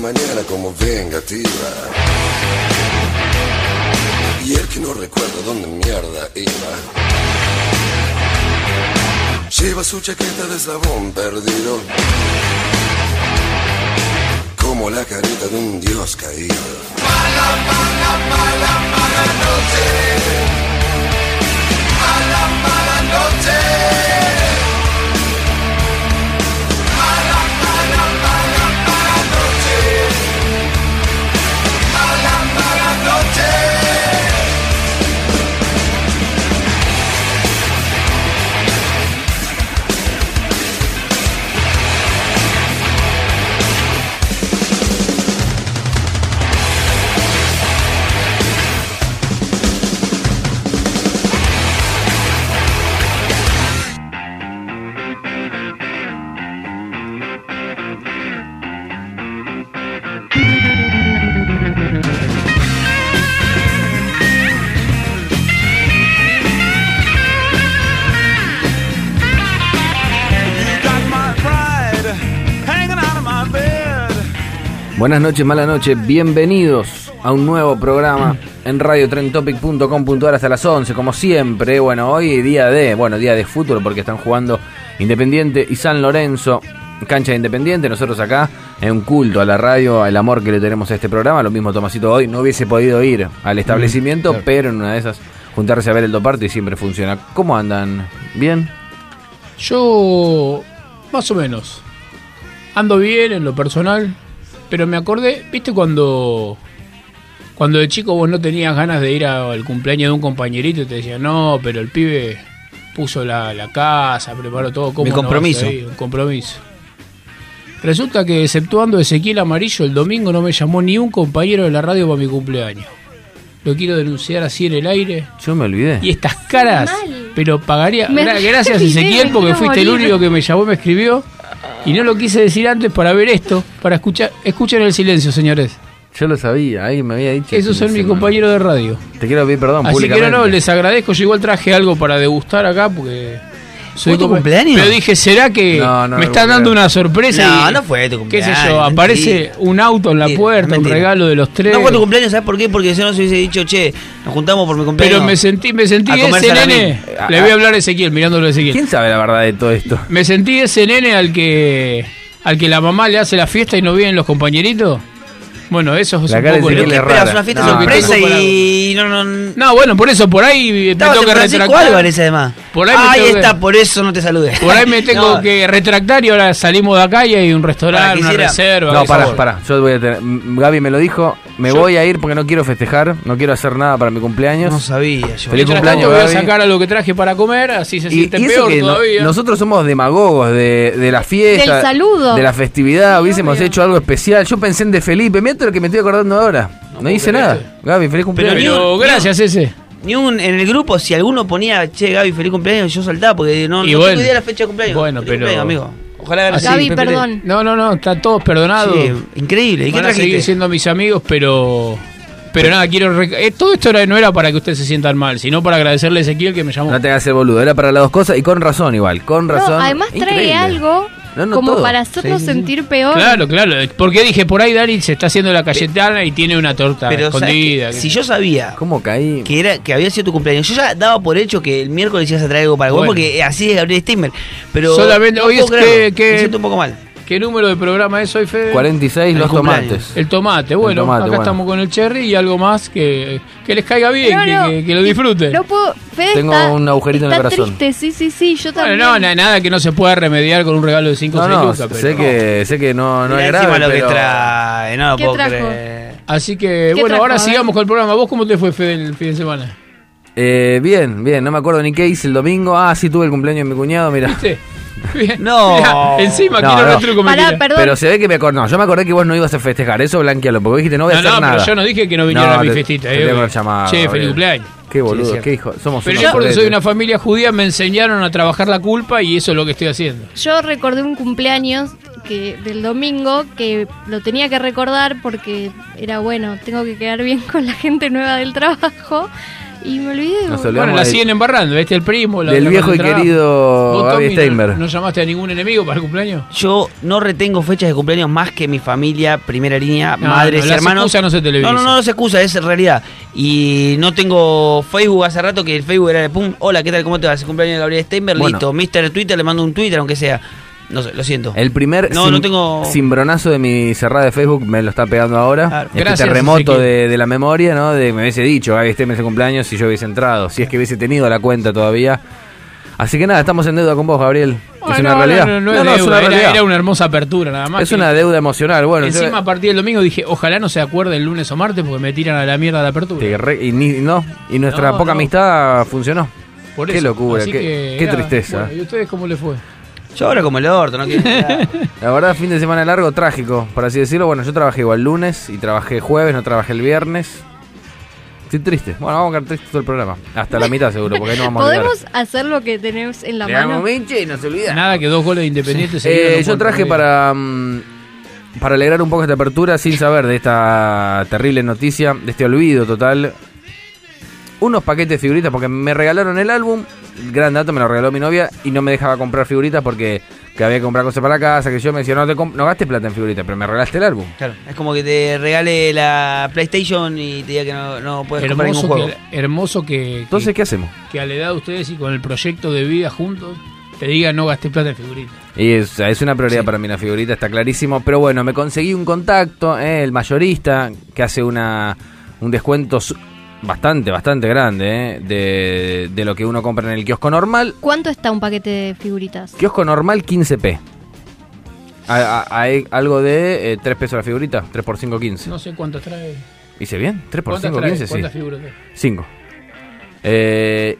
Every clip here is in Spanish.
Mañana como vengativa. Y el que no recuerda dónde mierda iba. Lleva su chaqueta de eslabón perdido. Como la carita de un dios caído. Mala, mala, mala, mala noche. Mala, mala noche. Buenas noches, mala noche, bienvenidos a un nuevo programa en radiotrentopic.com.ar hasta las 11, como siempre. Bueno, hoy día de, bueno, día de fútbol porque están jugando Independiente y San Lorenzo, cancha de Independiente. Nosotros acá, en un culto a la radio, al amor que le tenemos a este programa. Lo mismo Tomasito hoy, no hubiese podido ir al establecimiento, claro. pero en una de esas juntarse a ver el doparte y siempre funciona. ¿Cómo andan? ¿Bien? Yo, más o menos, ando bien en lo personal, pero me acordé, ¿viste cuando cuando de chico vos no tenías ganas de ir al cumpleaños de un compañerito y te decían, no, pero el pibe puso la, la casa, preparó todo, ¿cómo Mi no vas compromiso. ir? Un compromiso. Resulta que, exceptuando Ezequiel Amarillo, el domingo no me llamó ni un compañero de la radio para mi cumpleaños. Lo quiero denunciar así en el aire. Yo me olvidé. Y estas caras, Mal. pero pagaría. Me Gracias me Ezequiel, porque fuiste el único que me llamó y me escribió. Y no lo quise decir antes para ver esto, para escuchar. Escuchen el silencio, señores. Yo lo sabía, ahí me había dicho. Esos son mis compañeros de radio. Te quiero pedir perdón. Así que no, no, les agradezco. Yo igual traje algo para degustar acá porque. ¿Fue tu cumpleaños? Pero dije, ¿será que No, no, me están dando una sorpresa? No, y- no fue tu ¿Qué cumpleaños. sé yo? mentira. Aparece un auto en la Mentira, puerta, un regalo de los tres. No fue tu cumpleaños, ¿sabes por qué? Porque si no se hubiese dicho, che, nos juntamos por mi cumpleaños. Pero me sentí, me sentí A ese nene. Le voy a hablar a Ezequiel, mirándolo a Ezequiel. ¿Quién sabe la verdad de todo esto? Me sentí ese nene al que al que la mamá le hace la fiesta y no vienen los compañeritos. Bueno, eso es La un poco lo que- es Esperas una fiesta No, sorpresa tengo para- y no, no, no. No, bueno, por eso, por ahí me tengo en que retractar. Álvarez además. Por ahí me ahí tengo que- está, por eso no te saludé. Por ahí me tengo No, que retractar y ahora salimos de acá y hay un restaurante, una reserva. No, pará, pará. Yo voy a tener. Gaby me lo dijo. Me Yo- voy a ir porque no quiero festejar. No quiero hacer nada para mi cumpleaños. No sabía yo. Feliz cumpleaños, voy a Gaby. sacar a lo que traje para comer, así se y, siente y eso peor todavía. nosotros somos demagogos de, de la fiesta. Del saludo. De la festividad. Hubiésemos hecho algo especial. Yo pensé en de Felipe. Mira lo que me estoy acordando ahora. No, creer. nada. Gaby, feliz cumpleaños. Pero gracias ese. Ni un, en el grupo, si alguno ponía, che, Gaby, feliz cumpleaños, yo saltaba porque no, Y no bueno. tengo idea de la fecha de cumpleaños. Bueno, Feliz pero- cumpleaños, amigo. Ojalá ganes Así, el Gaby, perdón. No, no, no, está todos perdonados. Sí, increíble. ¿Y qué Van a seguir trajiste? siendo mis amigos, pero. Pero nada, quiero. rec- eh, todo esto era- no era para que ustedes se sientan mal, sino para agradecerle a Ezequiel que me llamó. No te hagas el boludo. Era para las dos cosas y con razón igual. Con razón. No, además trae Increíble. algo No, no, como todo. para hacernos Sí, sí, sí. sentir peor. Claro, claro. Porque dije, por ahí Dani se está haciendo la Cayetana y tiene una torta Pero ¿sabes escondida. que- si yo sabía ¿Cómo caí? que era que había sido tu cumpleaños, yo ya daba por hecho que el miércoles ibas a traer algo para vos, Bueno. porque así es Gabriel Stimmer. Pero Solamente- no hoy es que- que- me siento un poco mal. ¿Qué número de programa es hoy, Fede? 46 El los cumpleaños. tomates. El tomate, bueno, tomate, acá bueno. estamos con el cherry y algo más que, que les caiga bien, No, que, no. que- que lo disfruten. No puedo. Fede Tengo está- un agujerito en el corazón. triste, sí, sí, sí. Yo Bueno, también. no, na- nada que no se pueda remediar con un regalo de 5 o No, 6 no, lucas. pero- sé que, sé que no, no es encima grave, lo que trae, no lo ¿Qué puedo trajo? creer. Así que, ¿Qué bueno, trajo? ahora ver. sigamos con el programa. ¿Vos cómo te fue, Fede, el fin de semana? Eh, bien, bien, no me acuerdo ni qué hice el domingo. Ah, sí, tuve el cumpleaños de mi cuñado, mira. No. Mirá, encima, No, quiero no. retruco, me Pará, tira. perdón. Pero se ve que me acordé. No, yo me acordé que vos no ibas a festejar. Eso blanquealo, porque vos dijiste no voy a No, hacer no, nada. pero yo no dije que no viniera No, a mi te- festita. te eh, tengo llamar, Che, feliz Gabriel. cumpleaños. Qué boludo, Sí, qué hijo. Somos Pero yo, porque soy una familia judía, me enseñaron a trabajar la culpa y eso es lo que estoy haciendo. Yo recordé un cumpleaños que del domingo que lo tenía que recordar porque era bueno, tengo que quedar bien con la gente nueva del trabajo y me olvidé. Nos Bueno, la del- siguen embarrando, ¿viste? El primo, la Del la viejo y querido ¿Vos, Gaby Tommy, no- Steinberg. ¿No llamaste a ningún enemigo para el cumpleaños? Yo no retengo fechas de cumpleaños más que mi familia, primera línea, No, madres no, y las hermanos. excusas no se televisan. No, no, no, no se excusa, es realidad. Y no tengo Facebook hace rato que el Facebook era de pum, hola, ¿qué tal? ¿Cómo te va? Es el cumpleaños de Gabriel Steinberg, Bueno. listo. Mr. Twitter, le mando un Twitter, aunque sea. No sé, lo siento. El primer No, no tengo- cimbronazo de mi cerrada de Facebook me lo está pegando ahora. Ah, este gracias, terremoto de, de la memoria, ¿no? De me hubiese dicho, Gaby este mes de cumpleaños si yo hubiese entrado, si es que hubiese tenido la cuenta todavía. Así que nada, estamos en deuda con vos, Gabriel. es una no, realidad. No, no, no No, es no, es deuda, una era, realidad. era una hermosa apertura nada más. Es que- una deuda emocional. Bueno, yo- Encima a partir del domingo dije, ojalá no se acuerde el lunes o martes porque me tiran a la mierda la apertura. re- y, ni- no, y nuestra No, poca no. amistad funcionó. Por qué eso. locura, Así qué- que, qué nada, tristeza. bueno, ¿Y ustedes cómo les fue? Yo ahora como el orto, no quiero. La verdad, fin de semana largo, trágico, por así decirlo. Bueno, yo trabajé igual lunes y trabajé jueves, no trabajé el viernes. Estoy triste. Bueno, vamos a quedar tristes todo el programa. Hasta la mitad seguro, porque ahí no vamos a olvidar. ¿Podemos hacer lo que tenemos en la Le damos mano? minche y no se olvida. Nada que dos goles de Independiente Eh, yo traje para mm, para alegrar un poco esta apertura sin saber de esta terrible noticia, de este olvido total. Unos paquetes de figuritas porque me regalaron el álbum, gran dato, me lo regaló mi novia y no me dejaba comprar figuritas porque que había que comprar cosas para la casa, que yo me decía, no, te no gastes plata en figuritas, pero me regalaste el álbum. Claro, es como que te regale la PlayStation y te diga que no, no puedes comprar ningún Hermoso juego. que, hermoso que, que- Entonces, ¿qué hacemos? que a la edad de ustedes y con el proyecto de vida juntos te digan no gasté plata en figuritas. Y es, es una prioridad Sí. para mí la figurita, está clarísimo. Pero bueno, me conseguí un contacto, eh, el mayorista, que hace una un descuento su- bastante, bastante grande eh, de, de lo que uno compra en el kiosco normal. ¿Cuánto está un paquete de figuritas? Kiosco normal 15p. A- a- Hay algo de eh, 3 pesos la figurita, 3 por 5, 15. No sé cuántas trae. ¿Hice bien? 3 por ¿Cuántas 5, trae? 15, sí. ¿Cuántas figuras trae? 5. Eh,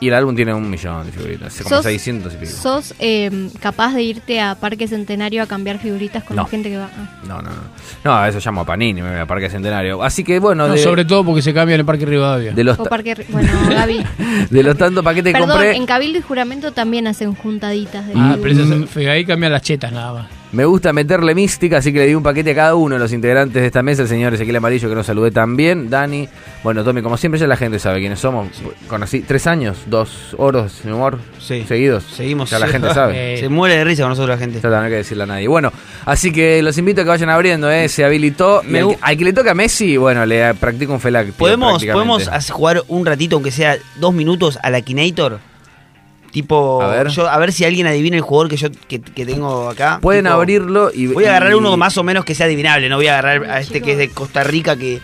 y el álbum tiene un millón de figuritas, como Sos- 600 y pico. ¿Sos eh, capaz de irte a Parque Centenario a cambiar figuritas con No. la gente que va? Ah. No, no, no. No, a eso llamo a Panini, me voy a Parque Centenario. Así que bueno, No, de, sobre todo porque se cambia en el Parque Rivadavia. de los O Parque... Ri- Bueno, Gaby. de los tantos paquetes que Perdón, compré, en Cabildo y Juramento también hacen juntaditas de Ah, pero fe- ahí cambian las chetas nada más. Me gusta meterle mística, así que le di un paquete a cada uno de los integrantes de esta mesa, el señor Ezequiel Amarillo, que nos saludé también, Dani, bueno, Tommy, como siempre ya la gente sabe quiénes somos, conocí tres años, dos oros de humor Sí. seguidos, Seguimos. ya la gente sabe. Eh, Se muere de risa con nosotros la gente. Ya no hay que decirle a nadie. Bueno, así que los invito a que vayan abriendo, ¿eh? Se habilitó. Me al, que- al que le toca a Messi, bueno, le practico un felac. ¿Podemos, ¿Podemos jugar un ratito, aunque sea dos minutos, a la Akinator? Tipo, A ver. yo- a ver si alguien adivina el jugador que yo que, que tengo acá. Pueden Tipo, abrirlo y. Voy a agarrar y- uno más o menos que sea adivinable, no voy a agarrar a este que es de Costa Rica que,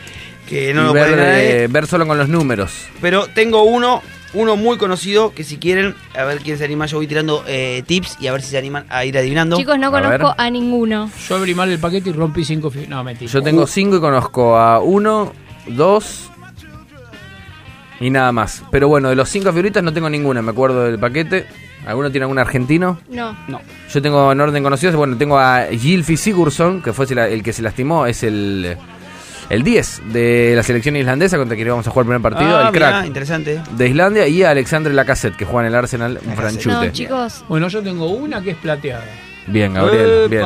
que no lo ver, puede eh, ver solo con los números. Pero tengo uno, uno muy conocido que si quieren, a ver quién se anima, yo voy tirando eh, tips y a ver si se animan a ir adivinando. Chicos, no A ver. conozco a ninguno. Yo abrí mal el paquete y rompí cinco figuras. No, mentira. Yo tengo cinco y conozco a uno, dos y nada más. Pero bueno, de los cinco figuritas no tengo ninguna, me acuerdo del paquete. ¿Alguno tiene algún argentino? No. No. Yo tengo en orden conocidos, bueno, tengo a Gilfi Sigurdsson, que fue el que se lastimó, es el, el 10 de la selección islandesa contra quien vamos a jugar el primer partido, Ah, el crack mirá, interesante. de Islandia, y a Alexandre Lacazette, que juega en el Arsenal, un franchute. No, chicos. Bueno, yo tengo una que es plateada. Bien, Gabriel, bien.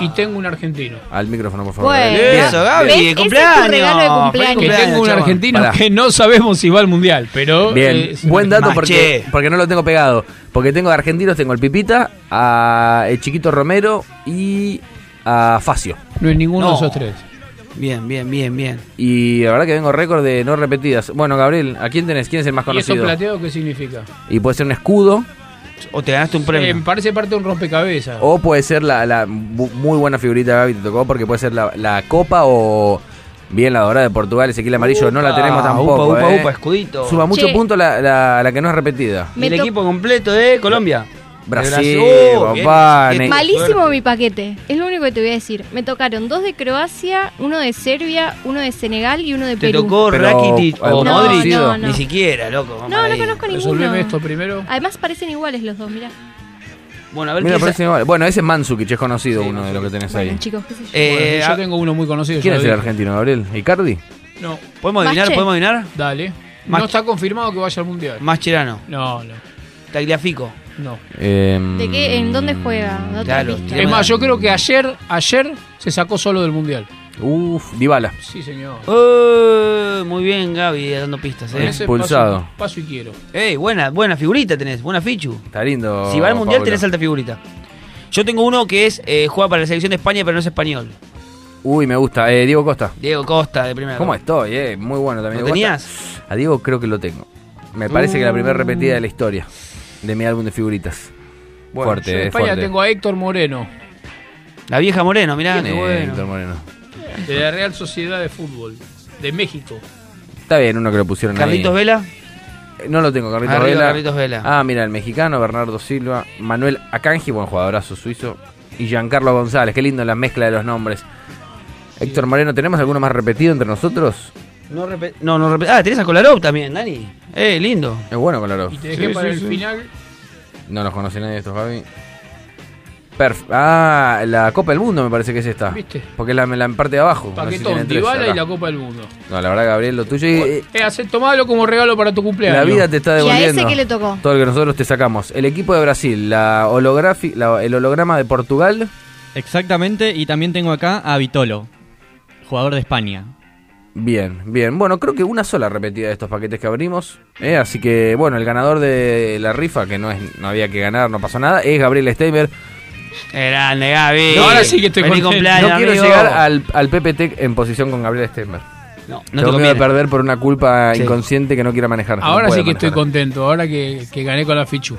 Y tengo un argentino. Al micrófono, por favor. Bueno. Gabriel. Eso. Ese es tu cumpleaños. regalo de cumpleaños. Que tengo un argentino Pará. que no sabemos si va al mundial, pero. Bien, eh, es buen dato Maché. porque, porque no lo tengo pegado. Porque tengo de argentinos, tengo el Pipita, a el Chiquito Romero y a Facio. No es ninguno No. de esos tres. Bien, bien, bien, bien. Y la verdad que vengo récord de no repetidas. Bueno, Gabriel, ¿a quién tenés? ¿Quién es el más ¿Y eso conocido? plateado qué significa? Y puede ser un escudo. O te ganaste un premio. Eh, me parece parte de un rompecabezas. O puede ser la, la muy buena figurita Gaby te tocó porque puede ser la, la copa o bien la dorada de Portugal, Ezequiel Amarillo, no la tenemos tampoco. upa, upa, eh. upa, escudito. Suma mucho Che. punto la, la, la que no es repetida. Y el Me to- equipo completo de Colombia. Brasil, Oh, papá, bien, Malísimo suerte. mi paquete, es lo único que te voy a decir. Me tocaron dos de Croacia, uno de Serbia, uno de Senegal y uno de Te Perú. tocó Pero, Rakitic o ¿algún No, Modric. no, no. Ni siquiera, loco. No, no conozco ninguno. Resolveme esto primero. Además parecen iguales los dos, mirá. Bueno, a ver Mira, parece igual. Bueno, ese es Mansukic, es conocido Sí, uno de los que tenés Bueno, ahí. chicos, qué sé yo. Eh, Bueno, yo tengo uno muy conocido. ¿Quién es el argentino, Gabriel? ¿Icardi? No, No, ¿Podemos adivinar? Mache. ¿Podemos adivinar? dale. No está confirmado que vaya al mundial. Mascherano. No, no, Tagliafico. No. Em, ¿De qué? ¿En dónde juega? ¿De otra Claro, Es más, yo creo que ayer, ayer se sacó solo del mundial. Uf, Dybala. Sí, señor. Oh, muy bien, Gaby, dando pistas, eh. expulsado. Paso, paso y quiero. Ey, buena, buena figurita tenés, buena fichu. Está lindo. si va al mundial Pablo. tenés alta figurita. Yo tengo uno que es eh, juega para la selección de España, pero no es español. Uy, me gusta. Eh, Diego Costa. Diego Costa, de primera. ¿Cómo estoy? Eh? Muy bueno también. ¿Lo tenías? Costa. A Diego creo que lo tengo. Me parece que la primera Uh. repetida de la historia de mi álbum de figuritas. Bueno, fuerte, Yo en España fuerte. tengo a Héctor Moreno, La vieja Moreno, mirá, ¿Quién qué es bueno. Héctor Moreno? de la Real Sociedad de Fútbol, de México. Está bien, uno que lo pusieron Carlitos ahí. Vela. Eh, No lo tengo, Carlitos Arriba, Vela. Carlitos Vela. Ah, mira, el mexicano, Bernardo Silva, Manuel Akanji, buen jugadorazo suizo, y Giancarlo González. Qué lindo la mezcla de los nombres. Héctor Moreno, ¿tenemos alguno más repetido entre nosotros? No, no, no Ah, tenés a Kolarov también, Dani. Eh, lindo. Es bueno, Colorado. Y te dejé Sí, para sí, el sí. final. No los conoce nadie estos, Javi. Perf ah, la Copa del Mundo me parece que es esta. ¿Viste? Porque es la, la en parte de abajo. No sé si Paquetón, Dybala acá. y la Copa del Mundo. No, la verdad, Gabriel, lo tuyo. y- Eh, hace, tomalo como regalo para tu cumpleaños. la vida te está ¿Y a devolviendo. ese qué le tocó? Todo lo que nosotros te sacamos. El equipo de Brasil, la- el holograma de Portugal. Exactamente, y también tengo acá a Vitolo, jugador de España. Bien, bien. Bueno, creo que una sola repetida de estos paquetes que abrimos. ¿eh? Así que, bueno, el ganador de la rifa, que no es no había que ganar, no pasó nada, es Gabriel Steimer. Grande, Gaby. No, ahora sí que estoy contento. cumpleaños, No quiero amigo. llegar al, al PPT en posición con Gabriel Steimer. No, no te Tengo miedo conviene. de perder por una culpa Sí. inconsciente que no quiera manejar. Ahora sí que estoy contento, ahora que, que gané con la Fichu.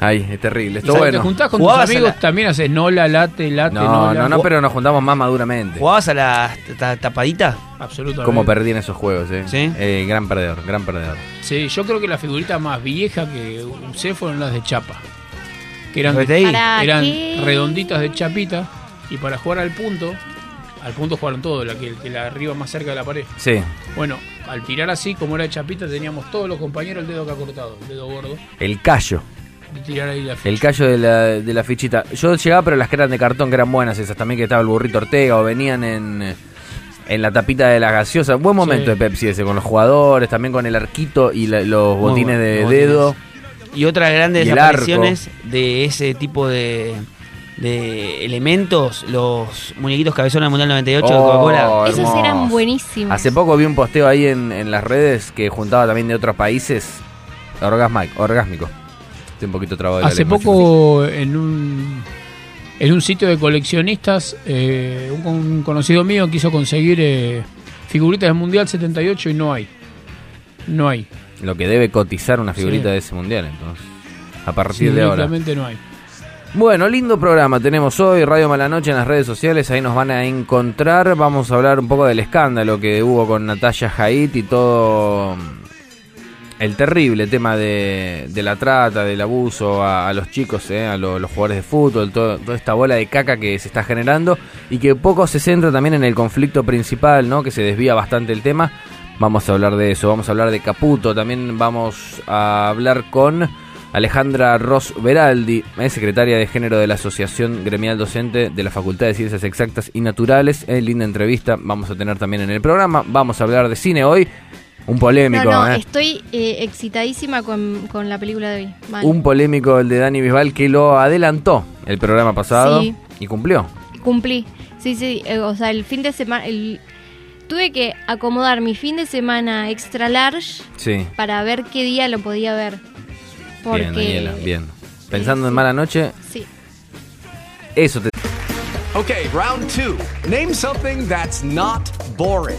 Ay, es terrible. Esto bueno. Te juntás con tus amigos, la- también haces nola, late, late, No, nola. no, no, pero nos juntamos más maduramente. ¿Jugabas a la ta- tapadita? Absolutamente. Como perdí en esos juegos, eh. Sí. Eh, gran perdedor, gran perdedor. Sí, yo creo que la figurita más vieja que usé fueron las de chapa. Que eran. ¿Para eran qué? redonditas de chapita. Y para jugar al punto, al punto jugaron todo, la que, que la arriba más cerca de la pared. Sí. Bueno, al tirar así, como era de chapita, teníamos todos los compañeros el dedo acá cortado, el dedo gordo, El callo. De tirar ahí la ficha. El callo de la, de la fichita. Yo llegaba, pero las que eran de cartón, que eran buenas esas. También que estaba el burrito Ortega o venían en, en la tapita de las gaseosas. Buen momento Sí. de Pepsi ese, con los jugadores, también con el arquito y la- los botines bueno, de los dedo. botines. Y otras grandes Y apariciones de ese tipo de, de elementos, los muñequitos cabezones del Mundial 98 de Oh, Coca-Cola. Esos eran buenísimos. Hace poco vi un posteo ahí en, en las redes que juntaba también de otros países. Orgasmic, orgásmico. Estoy un poquito trabado Hace poco en un en un sitio de coleccionistas, eh, un, un conocido mío quiso conseguir eh, figuritas del Mundial 78 y no hay. No hay. Lo que debe cotizar una figurita Sí. de ese mundial, entonces. A Sí, partir de ahora. no hay. Bueno, lindo programa tenemos hoy, Radio Malanoche en las redes sociales, ahí nos van a encontrar. Vamos a hablar un poco del escándalo que hubo con Natalia Haidt y todo el terrible tema de, de la trata, del abuso a, a los chicos, eh, a lo- los jugadores de fútbol, todo- toda esta bola de caca que se está generando y que poco se centra también en el conflicto principal, ¿no? que se desvía bastante el tema. Vamos a hablar de eso, vamos a hablar de Caputo, también vamos a hablar con Alejandra Ross Veraldi, es secretaria de género de la Asociación Gremial Docente de la Facultad de Ciencias Exactas y Naturales. Eh, linda entrevista, vamos a tener también en el programa. Vamos a hablar de cine hoy, un polémico, no, no, ¿eh? estoy eh, excitadísima con, con la película de hoy. Mal. un polémico el de Dani Bisbal que lo adelantó el programa pasado Sí. y cumplió. Cumplí. Sí, sí, eh, o sea, el fin de semana... El... Tuve que acomodar mi fin de semana extra large Sí. para ver qué día lo podía ver. Porque... Bien, Daniela, bien. Pensando en mala noche, Sí. eso te... Okay, round two. Name something that's not boring.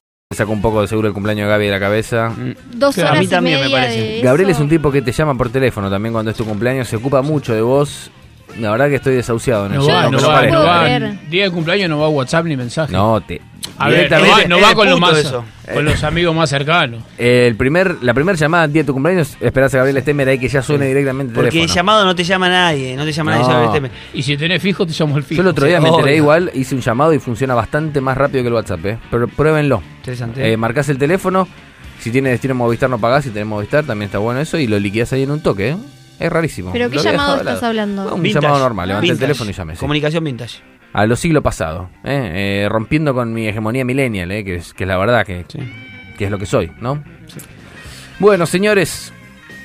Saco un poco de seguro el cumpleaños de Gaby de la cabeza. Dos horas y media de Gabriel eso. es un tipo que te llama por teléfono también cuando es tu cumpleaños, se ocupa mucho de vos. La verdad que estoy desahuciado en No eso. va, no no va, no va. Día de cumpleaños no va WhatsApp ni mensaje. No, te. A ver, no va, no va con, los puto más, eso. con los amigos más cercanos. El primer, la primera llamada el día de tu cumpleaños, esperás a Gabriel Stemer ahí que ya suene directamente el Porque teléfono. llamado no te llama nadie, no te llama nadie No. sobre el tema. Y si tenés fijo, te llamo el fijo. Yo el otro día Sí, me enteré igual, hice un llamado y funciona bastante más rápido que el WhatsApp, ¿eh? Pero pruébenlo. Interesante. Eh, marcás el teléfono, si tiene destino Movistar no pagás, si tenés Movistar también está bueno eso y lo liquidás ahí en un toque, ¿eh? Es rarísimo. ¿Pero qué Lo había llamado dejado de estás lado. hablando? Un Vintage. llamado normal, levanté el Vintage. teléfono y llamé. sí. Comunicación vintage. A lo siglo pasado, ¿eh? Eh, rompiendo con mi hegemonía millennial, ¿eh? que, es, que es la verdad que, que es lo que soy, ¿no? Bueno, señores,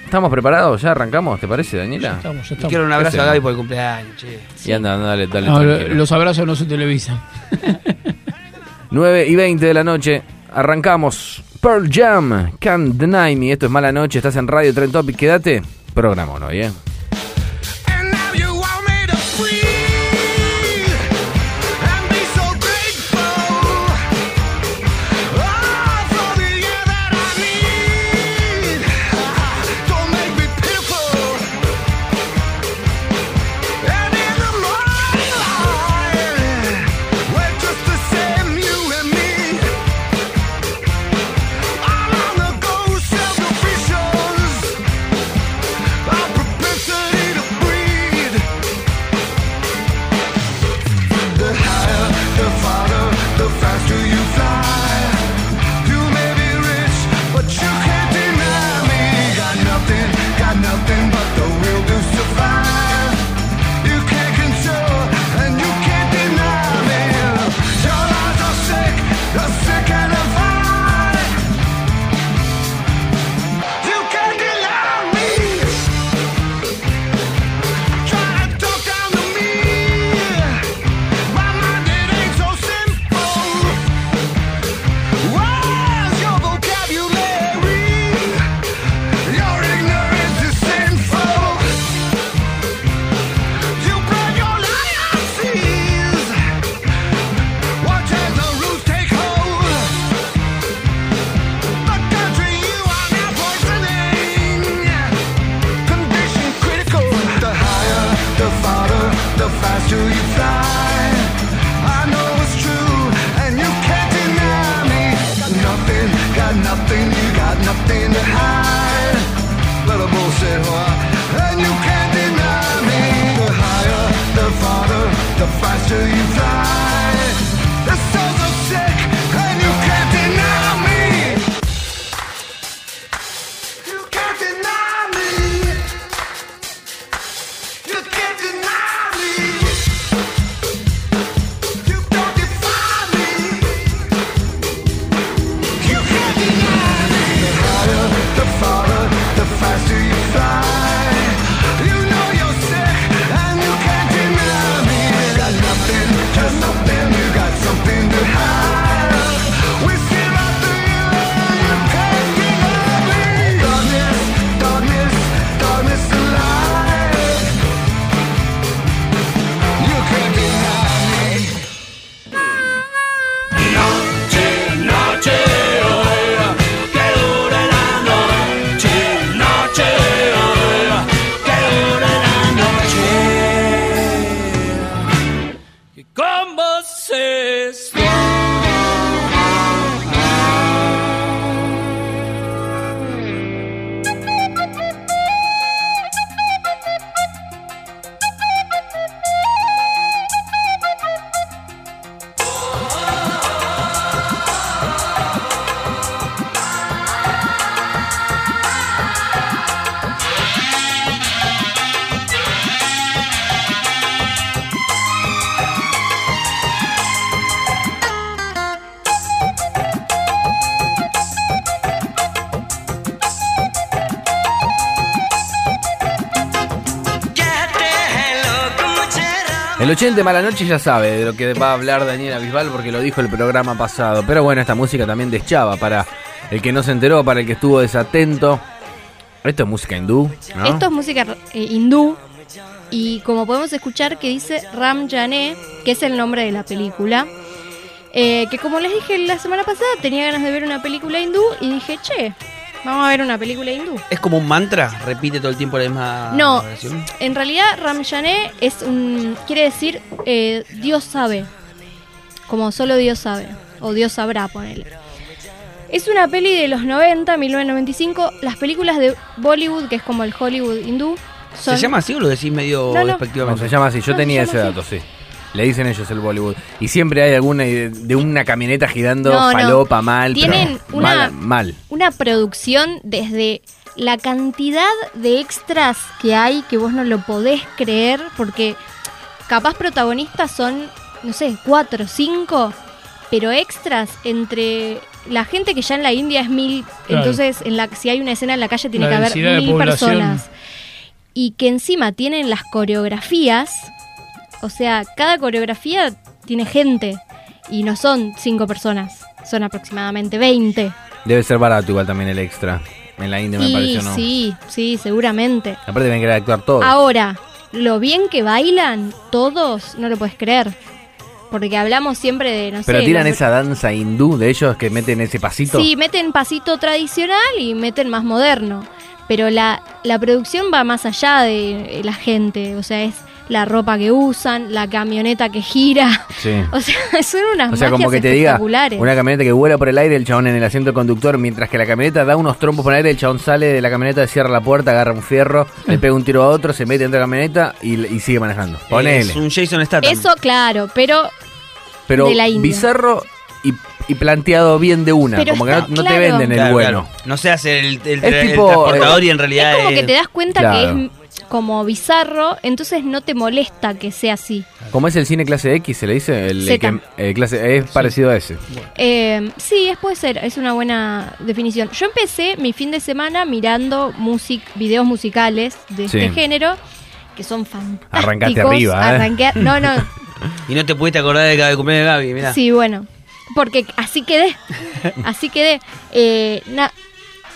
¿estamos preparados? ¿Ya arrancamos? ¿Te parece, Daniela? Estamos, ya Y estamos. quiero un abrazo ¿Qué a Gaby por el cumpleaños, che. Y anda, anda, dale, dale. No, tranquilo. los abrazos no se televisan. 9 y 20 de la noche, arrancamos Pearl Jam, Can't Deny Me. Esto es Mala Noche, estás en Radio Trend Topic, quédate. Programón hoy, ¿eh? Nothing to hide. Little bullshit, huh? And you can't deny me. The higher, the farther, the faster you El 80 de Mala Noche ya sabe de lo que va a hablar Daniela Bisbal porque lo dijo el programa pasado. Pero bueno, esta música también deschaba para el que no se enteró, para el que estuvo desatento. Esto es música hindú, ¿no? Esto es música eh, hindú y como podemos escuchar que dice Ram Jane, que es el nombre de la película. Eh, que como les dije la semana pasada, tenía ganas de ver una película hindú y dije, che, vamos a ver una película hindú. ¿Es como un mantra? ¿Repite todo el tiempo la misma No, oración? en realidad Ram Jane es un, quiere decir eh, Dios sabe, como solo Dios sabe, o Dios sabrá, ponele. Es una peli de los 90, 1995. Las películas de Bollywood, que es como el Hollywood hindú, son... ¿Se llama así o lo decís medio No, no. No, despectivamente? se llama así. Yo No, tenía se ese llama dato, sí. Le dicen ellos el Bollywood. Y siempre hay alguna de, de una camioneta girando No, mal. pero Tienen una- mal, mal. una producción desde la cantidad de extras que hay que vos no lo podés creer porque capaz protagonistas son, no sé, cuatro, cinco, pero extras entre la gente que ya en la India es mil, Claro. entonces en la, si hay una escena en la calle tiene La que haber mil personas. Y que encima tienen las coreografías, o sea, cada coreografía tiene gente y no son cinco personas, son aproximadamente 20. Debe ser barato igual también el extra. En la India me pareció, ¿no? sí, sí, seguramente. Aparte deben querer actuar todos. Ahora, lo bien que bailan todos, no lo puedes creer. Porque hablamos siempre de, no Pero sé... tiran esa danza hindú de ellos que meten ese pasito. Sí, meten pasito tradicional y meten más moderno. Pero la, la producción va más allá de la gente. O sea, es la ropa que usan, la camioneta que gira. Sí. O sea, son unas O sea, como que te diga una camioneta que vuela por el aire, el chabón en el asiento conductor, mientras que la camioneta da unos trompos por el aire, el chabón sale de la camioneta, cierra la puerta, agarra un fierro, le pega un tiro a otro, se mete dentro de la camioneta y, y sigue manejando. Ponele. Es un Jason Statham. Eso, claro, pero Pero de la India. bizarro y, y planteado bien de una, Pero como que está no, no te claro. venden el Claro, bueno. claro. No se hace el, el, Es el tipo, transportador eh, y en realidad es como que te das cuenta Claro. que es como bizarro, entonces no te molesta que sea así. Como es el cine clase X, se le dice, el, Zeta. que- eh, clase, es parecido a ese. Eh, sí, es, puede ser, es una buena definición. Yo empecé mi fin de semana mirando music, videos musicales de Sí. este género, que son fantásticos. Arrancaste arriba, ¿eh? Arranqué- no, no, Y no te pudiste acordar de cada cumpleaños de Gaby, mirá. sí, bueno, porque así quedé, así quedé. Eh, na-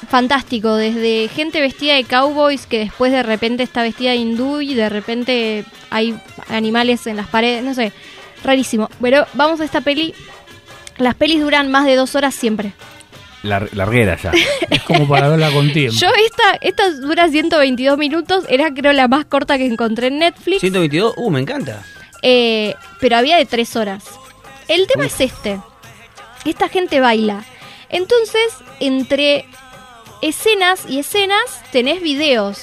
fantástico, desde gente vestida de cowboys que después de repente está vestida de hindú y de repente hay animales en las paredes, no sé, rarísimo. Pero vamos a esta peli. Las pelis duran más de dos horas siempre. Lar- larguera ya. Es como para verla con tiempo. Yo esta, esta dura 122 minutos, era creo la más corta que encontré en Netflix, 122, uh, me encanta. eh, pero había de tres horas. El tema es este, esta gente baila. Entonces, entre escenas y escenas tenés videos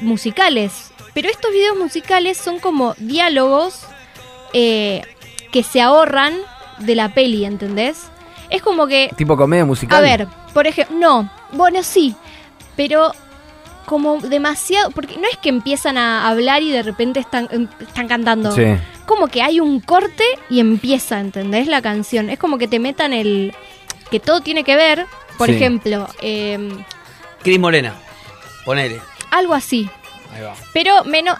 musicales, pero estos videos musicales son como diálogos eh, que se ahorran de la peli, ¿entendés? Es como que tipo comedia musical. a ver, por ejemplo, no, bueno, sí, pero como demasiado, porque no es que empiezan a hablar y de repente están, em, están cantando. Sí. Como que hay un corte y empieza, ¿entendés? La canción. Es como que te metan el... que todo tiene que ver, por Sí. ejemplo, em, Cris Morena, ponele. algo así, Ahí va. pero menos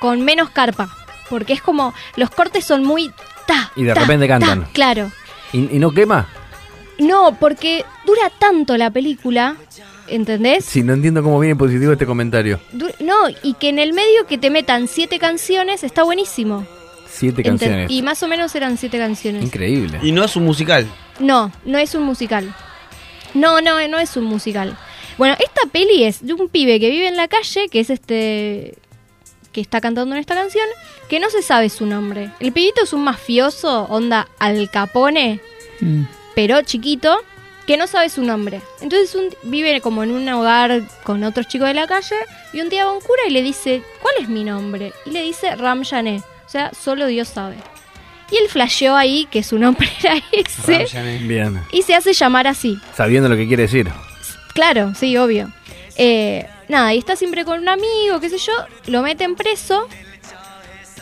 con menos carpa, porque es como los cortes son muy... Ta, Y de ta, repente ta, cantan. claro. ¿Y, y no quema? No, porque dura tanto la película, ¿entendés? Sí, no entiendo cómo viene positivo este comentario. Du- No, y que en el medio que te metan siete canciones está buenísimo. Siete Enten- canciones. Y más o menos eran siete canciones. Increíble. Y no es un musical. No, no es un musical. No, no, no es un musical. Bueno, esta peli es de un pibe que vive en la calle, que es este que está cantando en esta canción, que no se sabe su nombre. El pibito es un mafioso, onda Al Capone, pero chiquito, que no sabe su nombre. Entonces un- vive como en un hogar con otros chicos de la calle y un día va un cura y le dice, ¿cuál es mi nombre? Y le dice Ram Jané, o sea, solo Dios sabe. Y él flasheó ahí que su nombre era ese Bien. y se hace llamar así. Sabiendo lo que quiere decir. Claro, sí, obvio. Eh, nada, y está siempre con un amigo, qué sé yo, lo meten preso,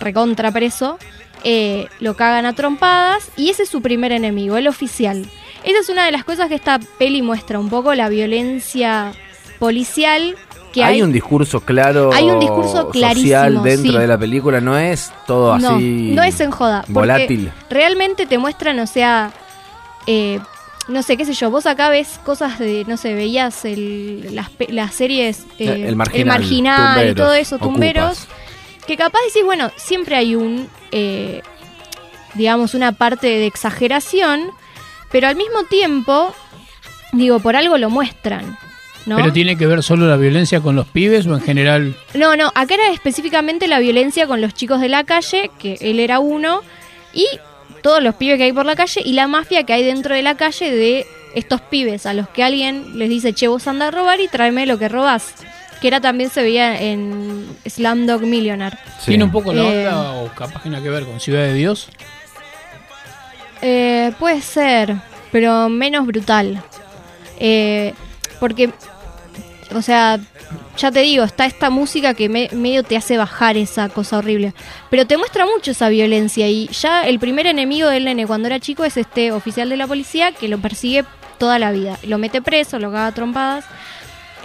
recontra preso, eh, lo cagan a trompadas y ese es su primer enemigo, el oficial. Esa es una de las cosas que esta peli muestra, un poco la violencia policial que hay, hay, un discurso claro Hay un discurso social dentro sí. de la película, no es todo no, así no es en joda. volátil. Realmente te muestran, o sea, eh, no sé, qué sé yo, vos acá ves cosas de, no sé, veías el, las, las series eh, El Marginal, Marginal y todo eso, Ocupas. tumberos, que capaz decís, bueno, siempre hay un, eh, digamos, una parte de exageración, pero al mismo tiempo, digo, por algo lo muestran. ¿no? ¿Pero tiene que ver solo la violencia con los pibes o en general? No, no, acá era específicamente la violencia con los chicos de la calle, que él era uno, y todos los pibes que hay por la calle, y la mafia que hay dentro de la calle de estos pibes, a los que alguien les dice, che, vos anda a robar y tráeme lo que robás. Que era también se veía en Slumdog Millionaire. ¿Tiene un poco la Eh, onda o capaz que nada que ver con Ciudad de Dios? Eh, puede ser, pero menos brutal. Eh, porque, o sea, ya te digo, está esta música que me- medio te hace bajar esa cosa horrible. Pero te muestra mucho esa violencia y ya el primer enemigo del nene cuando era chico es este oficial de la policía que lo persigue toda la vida. Lo mete preso, lo caga trompadas.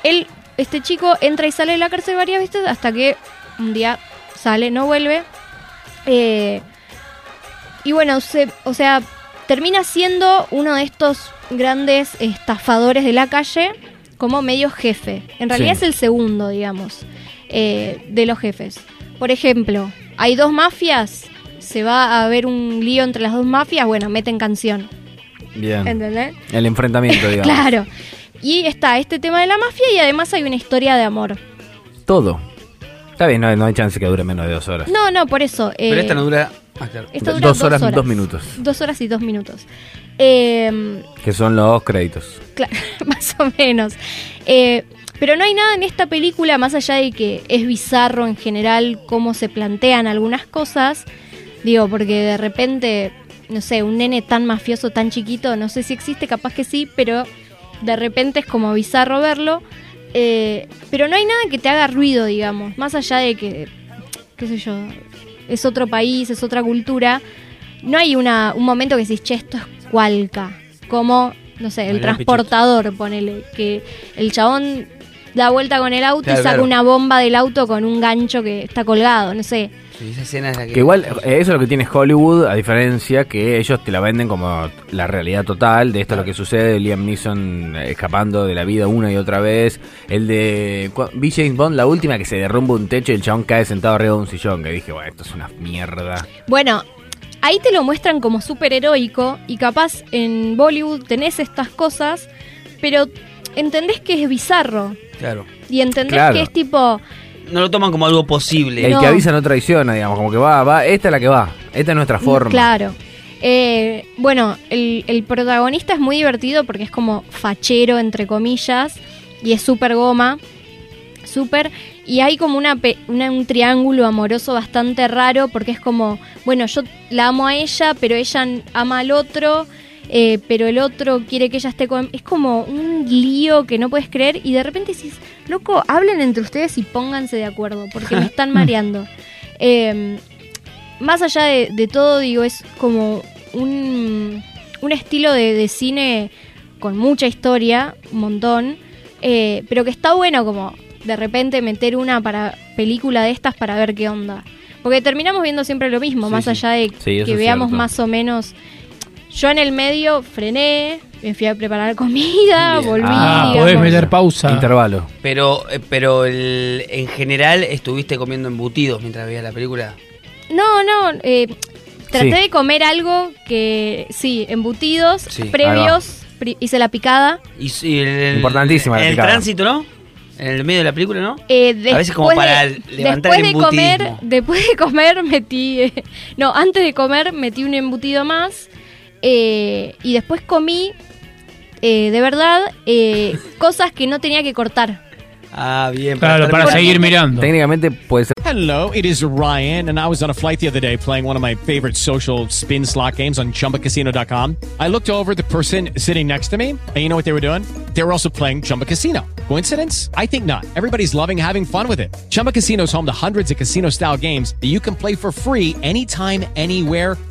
Él, este chico, entra y sale de la cárcel varias veces hasta que un día sale, no vuelve. Eh, y bueno, se, o sea, termina siendo uno de estos grandes estafadores de la calle como medio jefe. En realidad Sí. es el segundo, digamos, eh, de los jefes. Por ejemplo, hay dos mafias, se va a haber un lío entre las dos mafias, bueno, meten canción. Bien. ¿Entendés? El enfrentamiento, digamos. Claro. Y está este tema de la mafia y además hay una historia de amor. Todo. Está bien, no, no hay chance que dure menos de dos horas. No, no, por eso. Pero eh, esta no dura. Ah, claro. esta dura dos horas y dos minutos. Dos horas y dos minutos. Eh, Que son los créditos. Claro, más o menos. Eh, pero no hay nada en esta película, más allá de que es bizarro en general cómo se plantean algunas cosas. Digo, porque de repente, no sé, un nene tan mafioso, tan chiquito, no sé si existe, capaz que sí, pero de repente es como bizarro verlo. Eh, pero no hay nada que te haga ruido, digamos, más allá de que, qué sé yo, es otro país, es otra cultura. No hay una, un momento que decís, che, esto es cualca. Como, no sé, el Mariano transportador, ponele, que el chabón da vuelta con el auto Claro, y saca claro. una bomba del auto con un gancho que está colgado, no sé. Sí, esa escena es la que. Que igual, eh, eso es lo que tiene Hollywood, a diferencia que ellos te la venden como la realidad total de esto es lo que sucede, Liam Neeson escapando de la vida una y otra vez, el de vi James Bond, la última que se derrumba un techo y el chabón cae sentado arriba de un sillón, que dije, bueno, esto es una mierda. Bueno, ahí te lo muestran como súper heroico y capaz en Bollywood tenés estas cosas, pero entendés que es bizarro Claro. y entendés Claro. que es tipo... No lo toman como algo posible. El No. que avisa no traiciona, digamos, como que va, va, esta es la que va, esta es nuestra forma. Claro. Eh, bueno, el, el protagonista es muy divertido porque es como fachero, entre comillas, y es súper goma. Súper. Y hay como una, pe- una- un triángulo amoroso bastante raro porque es como, bueno, yo la amo a ella, pero ella ama al otro, eh, pero el otro quiere que ella esté con... Es como un lío que no puedes creer y de repente decís, loco, hablen entre ustedes y pónganse de acuerdo porque me están mareando. Eh, más allá de, de todo, digo, es como un, un estilo de, de cine con mucha historia, un montón, eh, pero que está bueno como de repente meter una para película de estas para ver qué onda. Porque terminamos viendo siempre lo mismo, Sí, más allá de Sí, que veamos cierto. más o menos... Yo en el medio frené, me fui a preparar comida, Bien. volví. Ah, digamos. podés meter pausa. Intervalo. Pero, eh, pero el- en general estuviste comiendo embutidos mientras veías la película. No, no, eh, traté Sí. de comer algo que, sí, embutidos Sí, previos, pri- hice la picada. Y, y el, Importantísima la En el picada. tránsito, ¿no? En el medio de la película, ¿no? Eh, A veces como para de- levantar después el de comer, después de comer metí, eh, no, antes de comer metí un embutido más eh, y después comí eh, de verdad eh, cosas que no tenía que cortar. Ah, bien. Claro, para seguir mirando. Técnicamente puede ser Hello, it is Ryan, and I was on a flight the other day playing one of my favorite social spin slot games on chumbacasino.com. I looked over at the person sitting next to me, and you know what they were doing? They were also playing Chumba Casino. Coincidence? I think not. Everybody's loving having fun with it. Chumba Casino is home to hundreds of casino style games that you can play for free anytime, anywhere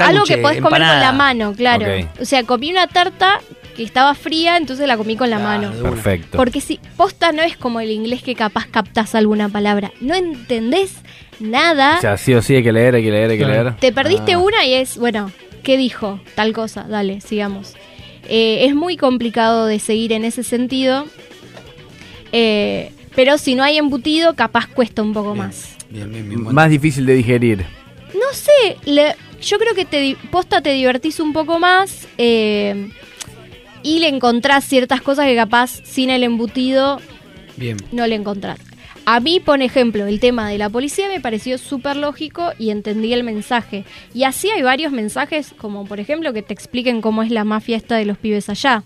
algo que podés comer con la mano, claro. O sea, comí una tarta que estaba fría, entonces la comí con la mano. Perfecto. Porque si posta no es como el inglés que capaz captás alguna palabra. No entendés nada. O sea, sí o sí hay que leer, hay que leer, hay que leer. Te perdiste Ah. una y es, bueno, ¿qué dijo? Tal cosa, dale, sigamos. Eh, es muy complicado de seguir en ese sentido. Eh, pero si no hay embutido, capaz cuesta un poco más. Bien, bien, bien. Más difícil de digerir. No sé, le- yo creo que te, posta te divertís un poco más eh, y le encontrás ciertas cosas que capaz sin el embutido Bien. no le encontrás. A mí, por ejemplo, el tema de la policía me pareció súper lógico y entendí el mensaje. Y así hay varios mensajes, como por ejemplo que te expliquen cómo es la mafia esta de los pibes allá.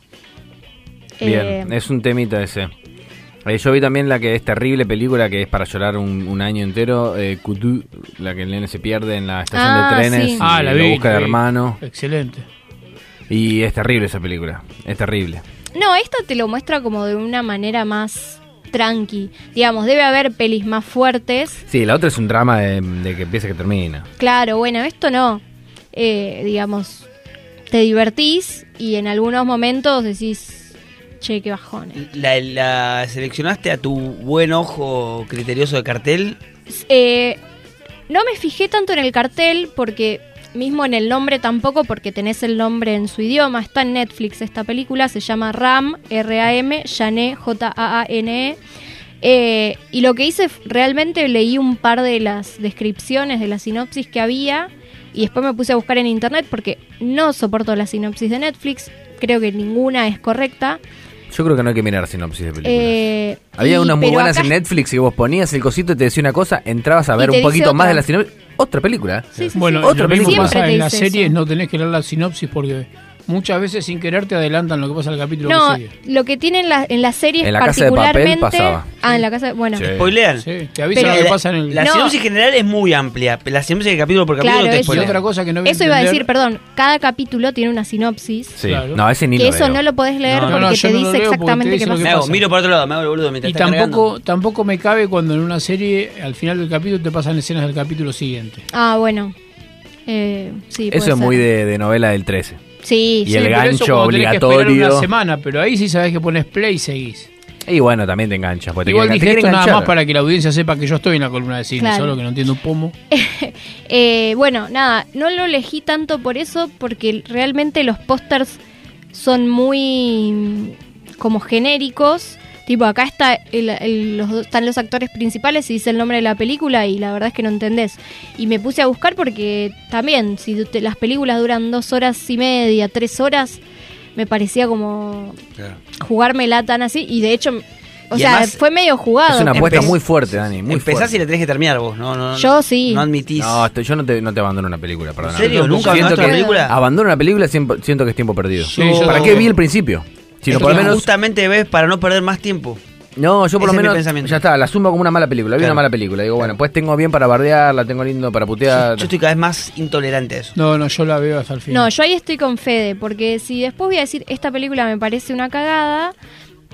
Eh, Bien, es un temita ese. Eh, yo vi también la que es terrible película que es para llorar un, un año entero, eh, Kutu, la que el nene se pierde en la estación Ah, de trenes sí. y Ah, la lo vi, busca la de vi. hermano. Excelente. Y es terrible esa película, es terrible. No, esta te lo muestra como de una manera más tranqui. Digamos, debe haber pelis más fuertes. Sí, la otra es un drama de, de que empieza que termina. Claro, bueno, esto no. Eh, digamos, te divertís y en algunos momentos decís, che, qué bajón. eh". La, la- ¿Seleccionaste a tu buen ojo criterioso de cartel? Eh, no me fijé tanto en el cartel porque mismo en el nombre tampoco porque tenés el nombre en su idioma. Está en Netflix esta película, se llama Ram, R-A-M, Jané, J-A-A-N-E. Eh, y lo que hice, realmente leí un par de las descripciones de la sinopsis que había y después me puse a buscar en internet porque no soporto la sinopsis de Netflix, creo que ninguna es correcta. Yo creo que no hay que mirar sinopsis de películas. Eh, Había y- unas muy buenas acá en Netflix que vos ponías el cosito y te decía una cosa, entrabas a ver un poquito más de la sinopsis. Otra película. Sí, sí, Bueno. Otra lo mismo pasa en las series, no tenés que leer la sinopsis porque muchas veces sin querer te adelantan lo que pasa en el capítulo No, que sigue. lo que tienen la- en las series En la Casa de Papel particularmente. pasaba. Ah, en la casa de. Bueno. Sí. ¿Spoilean? Sí, te avisan Pero lo que la, pasa en el... la No. sinopsis general es muy amplia. La sinopsis de capítulo por capítulo Claro, te spoilean. otra cosa que no voy a Eso iba a decir, perdón. Cada capítulo tiene una sinopsis. Sí. Claro. No, ese ni que lo eso veo. no lo podés leer No, porque te no lo dice leo porque te exactamente qué pasa. hago, miro para otro lado, me hago el boludo mientras Y tampoco, tampoco me cabe cuando en una serie, al final del capítulo, te pasan escenas del capítulo siguiente. Ah, bueno. Eh, sí, Eso es ser. muy de, de novela del 13. Sí, Y sí. el pero eso gancho cuando tenés que esperar obligatorio. una semana, pero ahí sí sabés que pones play y seguís. Y bueno, también te enganchas. porque te Igual quieren- dije te esto nada más para que la audiencia sepa que yo estoy en la columna de cine, Claro. solo que no entiendo un pomo. Eh, bueno, nada, no lo elegí tanto por eso, porque realmente los pósters son muy mm, como genéricos. Tipo, acá está el- el- los, dos- están los actores principales y dice el nombre de la película y la verdad es que no entendés. Y me puse a buscar porque también, si te- las películas duran dos horas y media, tres horas, me parecía como Claro. jugármela tan así. Y de hecho, o Y sea, además- fue medio jugado. Es una apuesta muy fuerte, Dani. Muy Empezás fuerte. y le tenés que terminar vos, ¿no? no, no Yo sí. No admitís. No, estoy- yo no te, no te abandono una película, perdón. ¿En serio? ¿Nunca que una película? Abandono una película siento que es tiempo perdido. Sí, ¿Para qué vi el principio? Si no, Esto por lo menos. Justamente ves para no perder más tiempo. No, yo por Ese lo menos. Ya está, la zumba como una mala película. Vi Claro. una mala película. Digo, bueno, pues tengo bien para bardear, la tengo lindo para putear. Yo estoy cada vez más intolerante a eso. No, no, yo la veo hasta el final. No, yo ahí estoy con Fede, porque si después voy a decir, esta película me parece una cagada,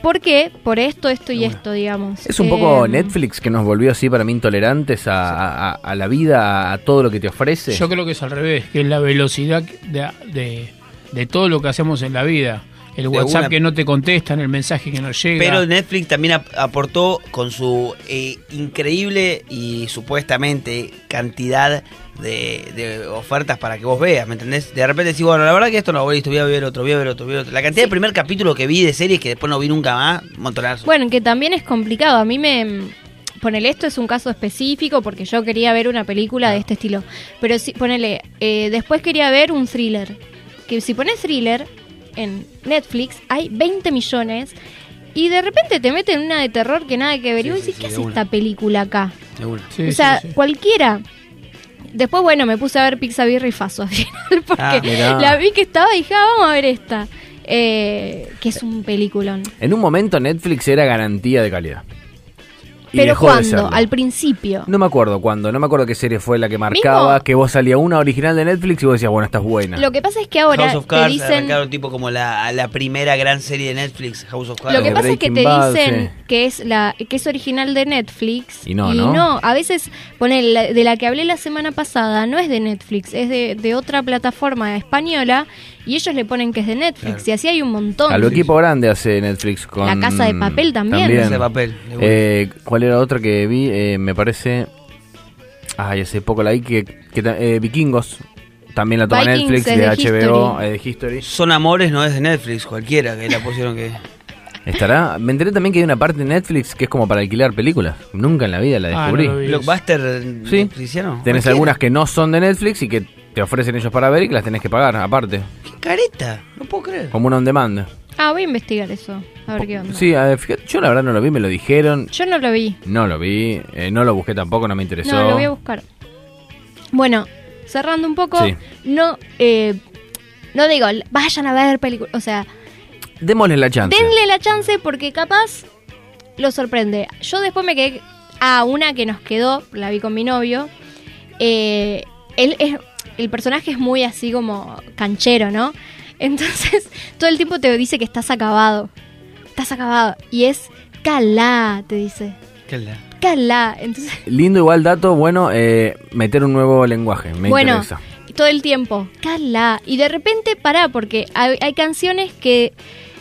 ¿por qué? Por esto, esto y esto, digamos. Es un poco Eh, Netflix que nos volvió así para mí intolerantes a, a- a la vida, a todo lo que te ofrece. Yo creo que es al revés, que es la velocidad de, de, de todo lo que hacemos en la vida. El WhatsApp una- que no te contestan, el mensaje que no llega. Pero Netflix también ap- aportó con su eh, increíble y supuestamente cantidad de, de ofertas para que vos veas, ¿me entendés? De repente decís, bueno, la verdad que esto no, listo, voy a ver otro, voy a ver otro, voy a ver otro. La cantidad de primer capítulo que vi de series que después no vi nunca más, montonazo. Bueno, que también es complicado. A mí me, ponele, esto es un caso específico porque yo quería ver una película de este estilo. Pero si, ponele, eh, después quería ver un thriller. Que si pones thriller en Netflix, hay 20 millones. Y de repente te meten una de terror que nada que ver. y vos decís, ¿qué de hace una. esta película acá? De una. o sea, cualquiera. Después, bueno, me puse a ver Pizza Birra y Faso al final porque Ah, la vi que estaba y dije, ah, vamos a ver esta. Eh, que es un peliculón. En un momento Netflix era garantía de calidad. Y Pero ¿cuándo? Al principio. No me acuerdo cuándo, no me acuerdo qué serie fue la que marcaba, Mismo- que vos salía una original de Netflix y vos decías, bueno, esta es buena. Lo que pasa es que ahora House of te Cards dicen... arrancaron tipo como la, la primera gran serie de Netflix, House of Cards. Lo que pasa es que te Bad, dicen sí. que es la que es original de Netflix Y no, ¿no? a veces pone la- de la que hablé la semana pasada no es de Netflix, es de, de otra plataforma española y ellos le ponen que es de Netflix y así hay un montón. A lo equipo grande hace Netflix con... La Casa de Papel también. La Casa de Papel. Eh, ¿Cuál era otra que vi? Eh, me parece... Ay, hace poco la vi que... eh, Vikingos. También la toma Vikings Netflix, de, de HBO, eh, de History. Son Amores no es de Netflix, cualquiera que la pusieron que... ¿Estará? Me enteré también que hay una parte de Netflix que es como para alquilar películas. Nunca en la vida la Ah, descubrí. no lo vi. Blockbuster Sí. Tenés Cualquiera. algunas que no son de Netflix y que te ofrecen ellos para ver y que las tenés que pagar aparte. Careta, no puedo creer. Como una on demand. Ah, voy a investigar eso, a ver qué onda. Sí, a ver, fíjate, yo la verdad no lo vi, me lo dijeron. Yo no lo vi. No lo vi, eh, no lo busqué tampoco, no me interesó. No, lo voy a buscar. Bueno, cerrando un poco, Sí. no eh, no digo, vayan a ver películas, o sea, Démosle la chance. Denle la chance porque capaz lo sorprende. Yo después me quedé a una que nos quedó, la vi con mi novio. Eh, él es, el personaje es muy así como canchero, ¿no? Entonces todo el tiempo te dice que estás acabado. Estás acabado. Y es calá, te dice. Calá. Entonces, Lindo igual dato, bueno, eh, meter un nuevo lenguaje, me bueno, interesa. todo el tiempo, calá. Y de repente pará, porque hay, hay canciones que,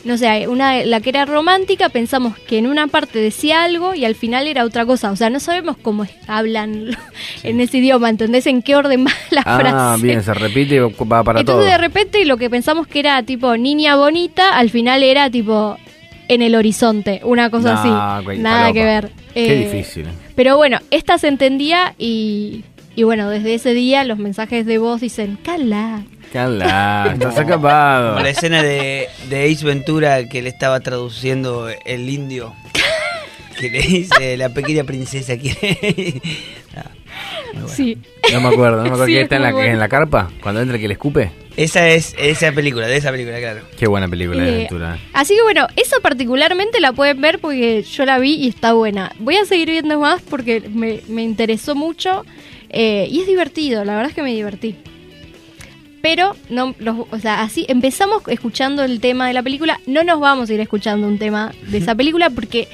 no sé, una, la que era romántica, pensamos que en una parte decía algo y al final era otra cosa. O sea, no sabemos cómo hablan en ese idioma, ¿entendés? En qué orden va la Ah, frase. bien, se repite y va para todo. Entonces de repente lo que pensamos que era tipo niña bonita, al final era tipo en el horizonte, una cosa Nah, así. güey, Nada que ver. Qué Eh, difícil. Pero bueno, esta se entendía y, y bueno, desde ese día los mensajes de voz dicen, cala. Cala, estás acabado. La escena de, de Ace Ventura que le estaba traduciendo el indio. Que le dice la pequeña princesa quiere. Sí. No me acuerdo, no me acuerdo Sí, que es está en la, muy bueno. en la carpa, cuando entra que le escupe. Esa es esa película, de esa película, claro. Qué buena película de Eh, aventura. Así que bueno, esa particularmente la pueden ver porque yo la vi y está buena. Voy a seguir viendo más porque me, me interesó mucho eh, y es divertido, la verdad es que me divertí. Pero, no, los- o sea, así empezamos escuchando el tema de la película, no nos vamos a ir escuchando un tema de esa película porque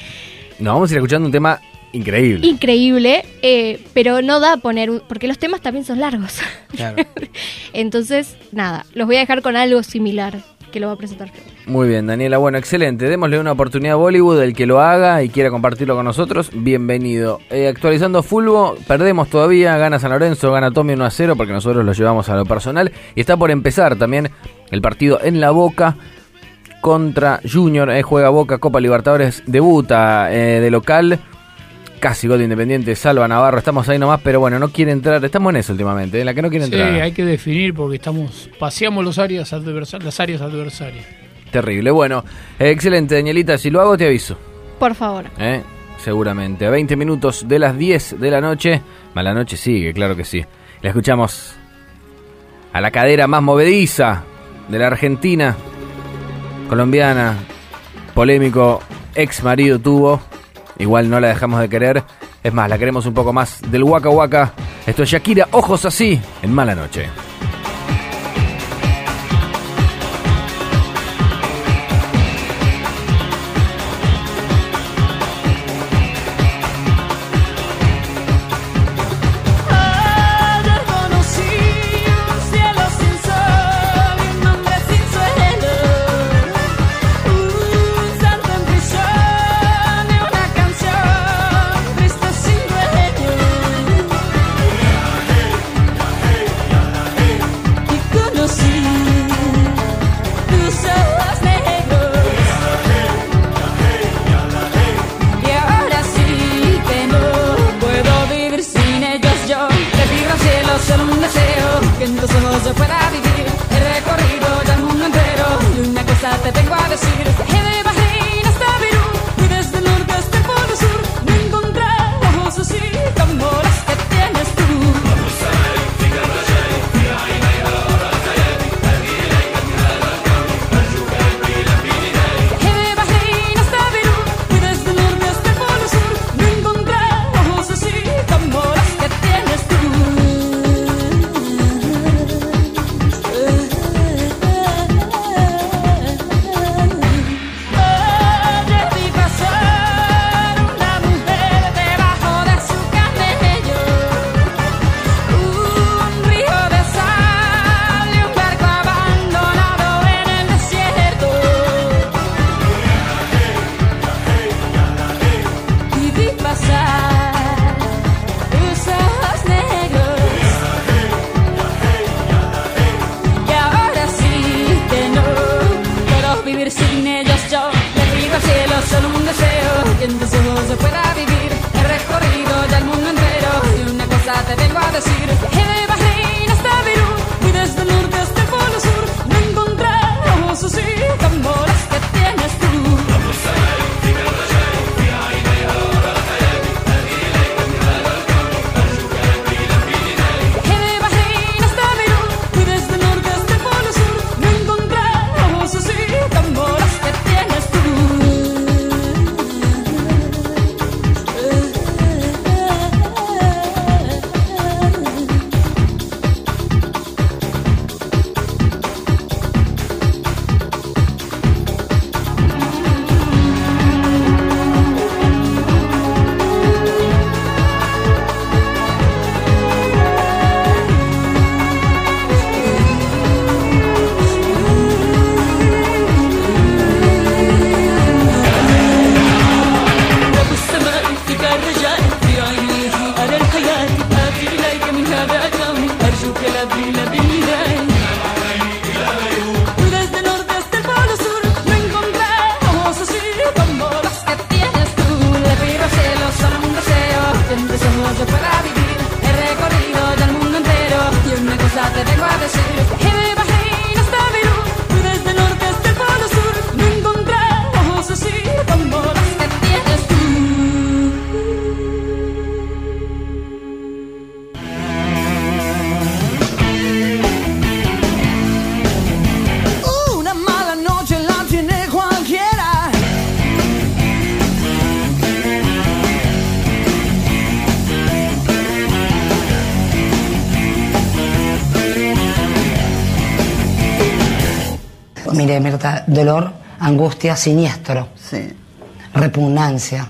Nos vamos a ir escuchando un tema increíble. increíble, eh, pero no da poner, un- porque los temas también son largos. Claro. Entonces, nada, los voy a dejar con algo similar que lo va a presentar. Muy bien, Daniela. Bueno, excelente. Démosle una oportunidad a Bollywood. El que lo haga y quiera compartirlo con nosotros, bienvenido. Eh, actualizando Fulbo, perdemos todavía. Gana San Lorenzo, gana Tommy 1 a 0 porque nosotros lo llevamos a lo personal. Y está por empezar también el partido en la Boca contra Junior. Eh, juega Boca, Copa Libertadores, debuta eh, de local. Casi gol de Independiente, salva Navarro. Estamos ahí nomás, pero bueno, no quiere entrar. Estamos en eso últimamente, en la que no quiere Sí, entrar. hay que definir porque estamos paseamos los áreas adversar- las áreas adversarias. Terrible. Bueno, eh, excelente, Danielita. Si lo hago, te aviso. Por favor. ¿eh? Seguramente. A 20 minutos de las 10 de la noche. Mala noche sigue, claro que sí. La escuchamos a la cadera más movediza de la Argentina. Colombiana. Polémico ex marido tuvo. Igual no la dejamos de querer. Es más, la queremos un poco más del Waka Waka. Esto es Shakira, ojos así, en mala noche. Dolor, angustia, siniestro. Repugnancia.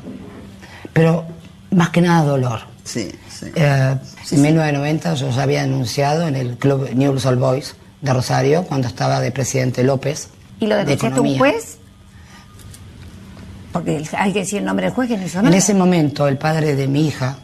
Pero más que nada dolor. Sí, sí. Eh, en 1990 yo ya había anunciado en el club News All Boys de Rosario, cuando estaba de presidente López. ¿Y lo de denunciaste a un Economía. juez? Porque hay que decir el nombre del juez que no hizo En ese momento el padre de mi hija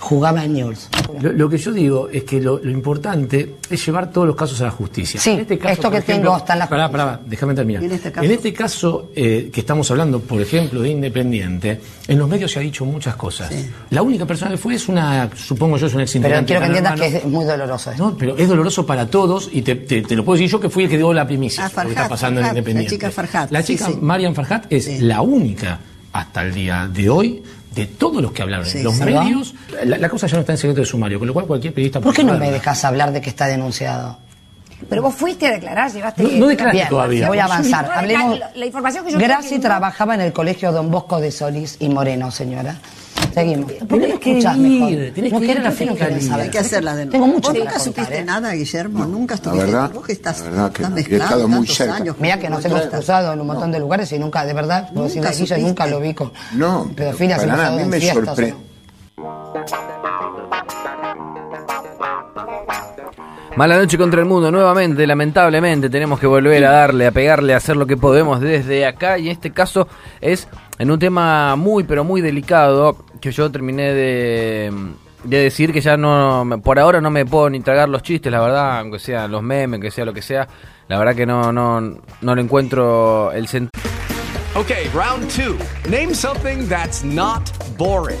jugaba en News. Lo, lo que yo digo es que lo, lo importante es llevar todos los casos a la justicia. Sí, En este caso, esto que tengo está en la Pará, pará, déjame terminar. ¿Y En en este este caso, caso? eh, que estamos hablando, por ejemplo, de Independiente, en los medios se ha dicho muchas cosas. La única persona que fue es una, supongo yo, es una ex Pero quiero que entiendas que es muy doloroso esto. No, pero es doloroso para todos y te, te- te lo puedo decir yo que fui el que dio la primicia. Ah, lo que Farhat, está pasando en Farhat, la Independiente. chica Farhat, La sí, chica sí. Marian Farhat es la única hasta el día de hoy de todos los que hablaron Sí, en los sí. medios. La, la cosa ya no está en secreto de sumario, con lo cual cualquier periodista ¿Por qué no me dejas hablar de que está denunciado? Pero vos fuiste a declarar, llevaste... No- no declaré Bien, todavía. Voy a avanzar. No, Hablemos- La, la información que yo Graci trabajaba en el colegio Don Bosco de Solís y Moreno, señora. Seguimos. ¿Por qué que escuchás ir, mejor? tenés no que ir a la que hacer la denuncia. Tengo mucho ¿Vos nunca contar, supiste ¿eh? nada, Guillermo? Nunca La estuviste. verdad, vos que estás, la verdad que estás no. Y he estado muy cerca. años. Mira que nos hemos cruzado en un montón de lugares y nunca, de verdad, Nunca Guille, supiste. nunca lo vi con No, pedofilia, para nada, a mí me sorprende. Mala noche contra el mundo, nuevamente, lamentablemente tenemos que volver a darle, a pegarle, a hacer lo que podemos desde acá y en este caso es en un tema muy pero muy delicado que yo terminé de, de decir que ya no, por ahora no me puedo ni tragar los chistes, la verdad, aunque sean los memes, que sea lo que sea, la verdad que no, no, no le encuentro el sentido. Okay, round two. Name something that's not boring.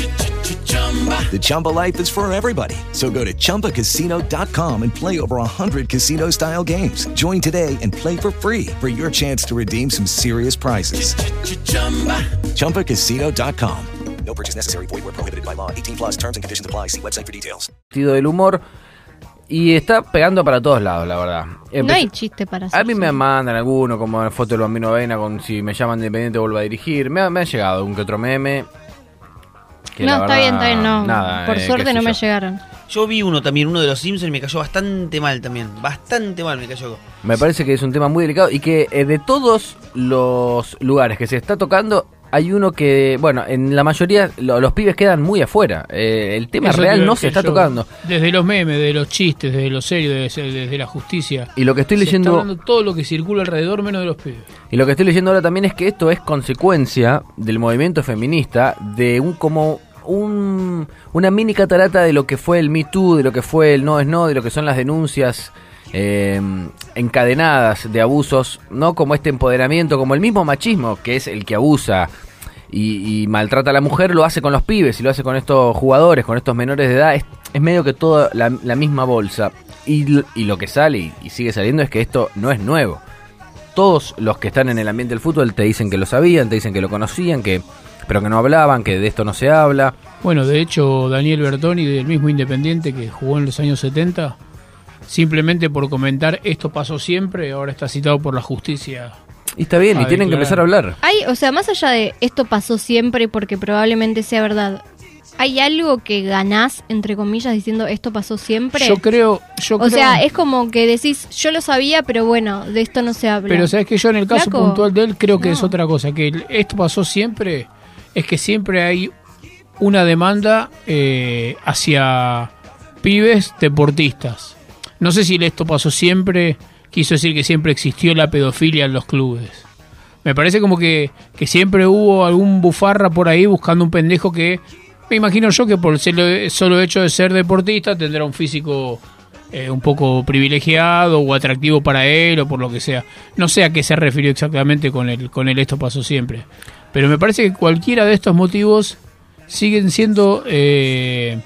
The Chumba life is for everybody. So go to ChumbaCasino.com and play over 100 casino-style games. Join today and play for free for your chance to redeem some serious prizes. ChumbaCasino.com. No purchase necessary. Void where prohibited by law. 18 plus terms and conditions apply. See website for details. del humor y está pegando para todos lados, la verdad. No hay chiste para hacer. A mí me mandan alguno, como la foto del bambino Avena, con si me llaman de independiente vuelvo a dirigir. Me ha, me ha llegado un que otro meme. Que la No, está verdad, bien, está bien, no. nada, Por eh, suerte no me llegaron. Yo vi uno también, uno de los Simpsons, y me cayó bastante mal también. Bastante mal me cayó. Me parece que es un tema muy delicado y que eh, de todos los lugares que se está tocando, hay uno que, bueno, en la mayoría lo- los pibes quedan muy afuera. Eh, el tema Eso real no se está yo. tocando. Desde los memes, de los chistes, desde lo serio, desde, desde la justicia. Y lo que estoy Se leyendo- Está hablando todo lo que circula alrededor, menos de los pibes. Y lo que estoy leyendo ahora también es que esto es consecuencia del movimiento feminista, de un como un, una mini catarata de lo que fue el Me Too, de lo que fue el No es No, de lo que son las denuncias eh, encadenadas de abusos, no como este empoderamiento, como el mismo machismo, que es el que abusa y, maltrata a la mujer, lo hace con los pibes y lo hace con estos jugadores, con estos menores de edad. Es, medio que toda la, misma bolsa. Y lo que sale y- y sigue saliendo es que esto no es nuevo todos los que están en el ambiente del fútbol te dicen que lo sabían, te dicen que lo conocían, que pero que no hablaban, que de esto no se habla. Bueno, de hecho, Daniel Bertoni, del mismo Independiente que jugó en los años 70, simplemente por comentar esto pasó siempre, ahora está citado por la justicia. Y está bien, y tienen que empezar a hablar. Hay, o sea, más allá de esto pasó siempre porque probablemente sea verdad, ¿hay algo que ganás, entre comillas, diciendo esto pasó siempre? Yo creo, yo o creo- sea, es como que decís, yo lo sabía, pero bueno, de esto no se habla. Pero sabes que yo en el caso Flaco, puntual de él creo que no. es otra cosa, que esto pasó siempre, es que siempre hay una demanda eh, hacia pibes deportistas. No sé si esto pasó siempre, quiso decir que siempre existió la pedofilia en los clubes. Me parece como que, que siempre hubo algún bufarra por ahí buscando un pendejo que, me imagino yo que por el solo- solo hecho de ser deportista tendrá un físico eh, un poco privilegiado o atractivo para él o por lo que sea. No sé a qué se refirió exactamente con el, con el esto pasó siempre. Pero me parece que cualquiera de estos motivos siguen siendo eh,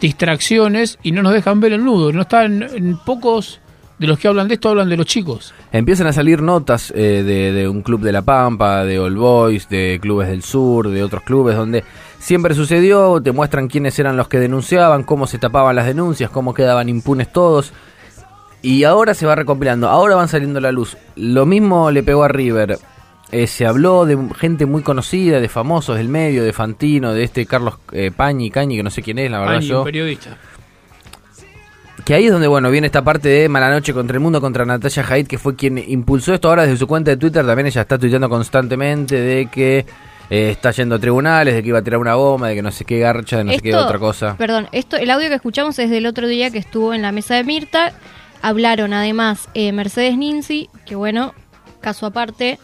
distracciones y no nos dejan ver el nudo. No están en pocos de los que hablan de esto hablan de los chicos. Empiezan a salir notas eh, de, de un club de La Pampa, de All Boys, de clubes del sur, de otros clubes donde siempre sucedió, te muestran quiénes eran los que denunciaban, cómo se tapaban las denuncias, cómo quedaban impunes todos. Y ahora se va recopilando, ahora van saliendo a la luz. Lo mismo le pegó a River. Eh, se habló de gente muy conocida, de famosos del medio, de Fantino, de este Carlos eh, Pañi, Cañi, que no sé quién es, la verdad yo. un periodista. Que ahí es donde, bueno, viene esta parte de Mala Noche contra el Mundo, contra Natalia Haidt, que fue quien impulsó esto. Ahora desde su cuenta de Twitter también ella está tuiteando constantemente de que eh, está yendo a tribunales, de que iba a tirar una bomba, de que no sé qué garcha, de no sé qué otra cosa. Perdón, esto, el audio que escuchamos es del otro día que estuvo en la mesa de Mirta. Hablaron además eh, Mercedes Ninzi, que bueno, caso aparte,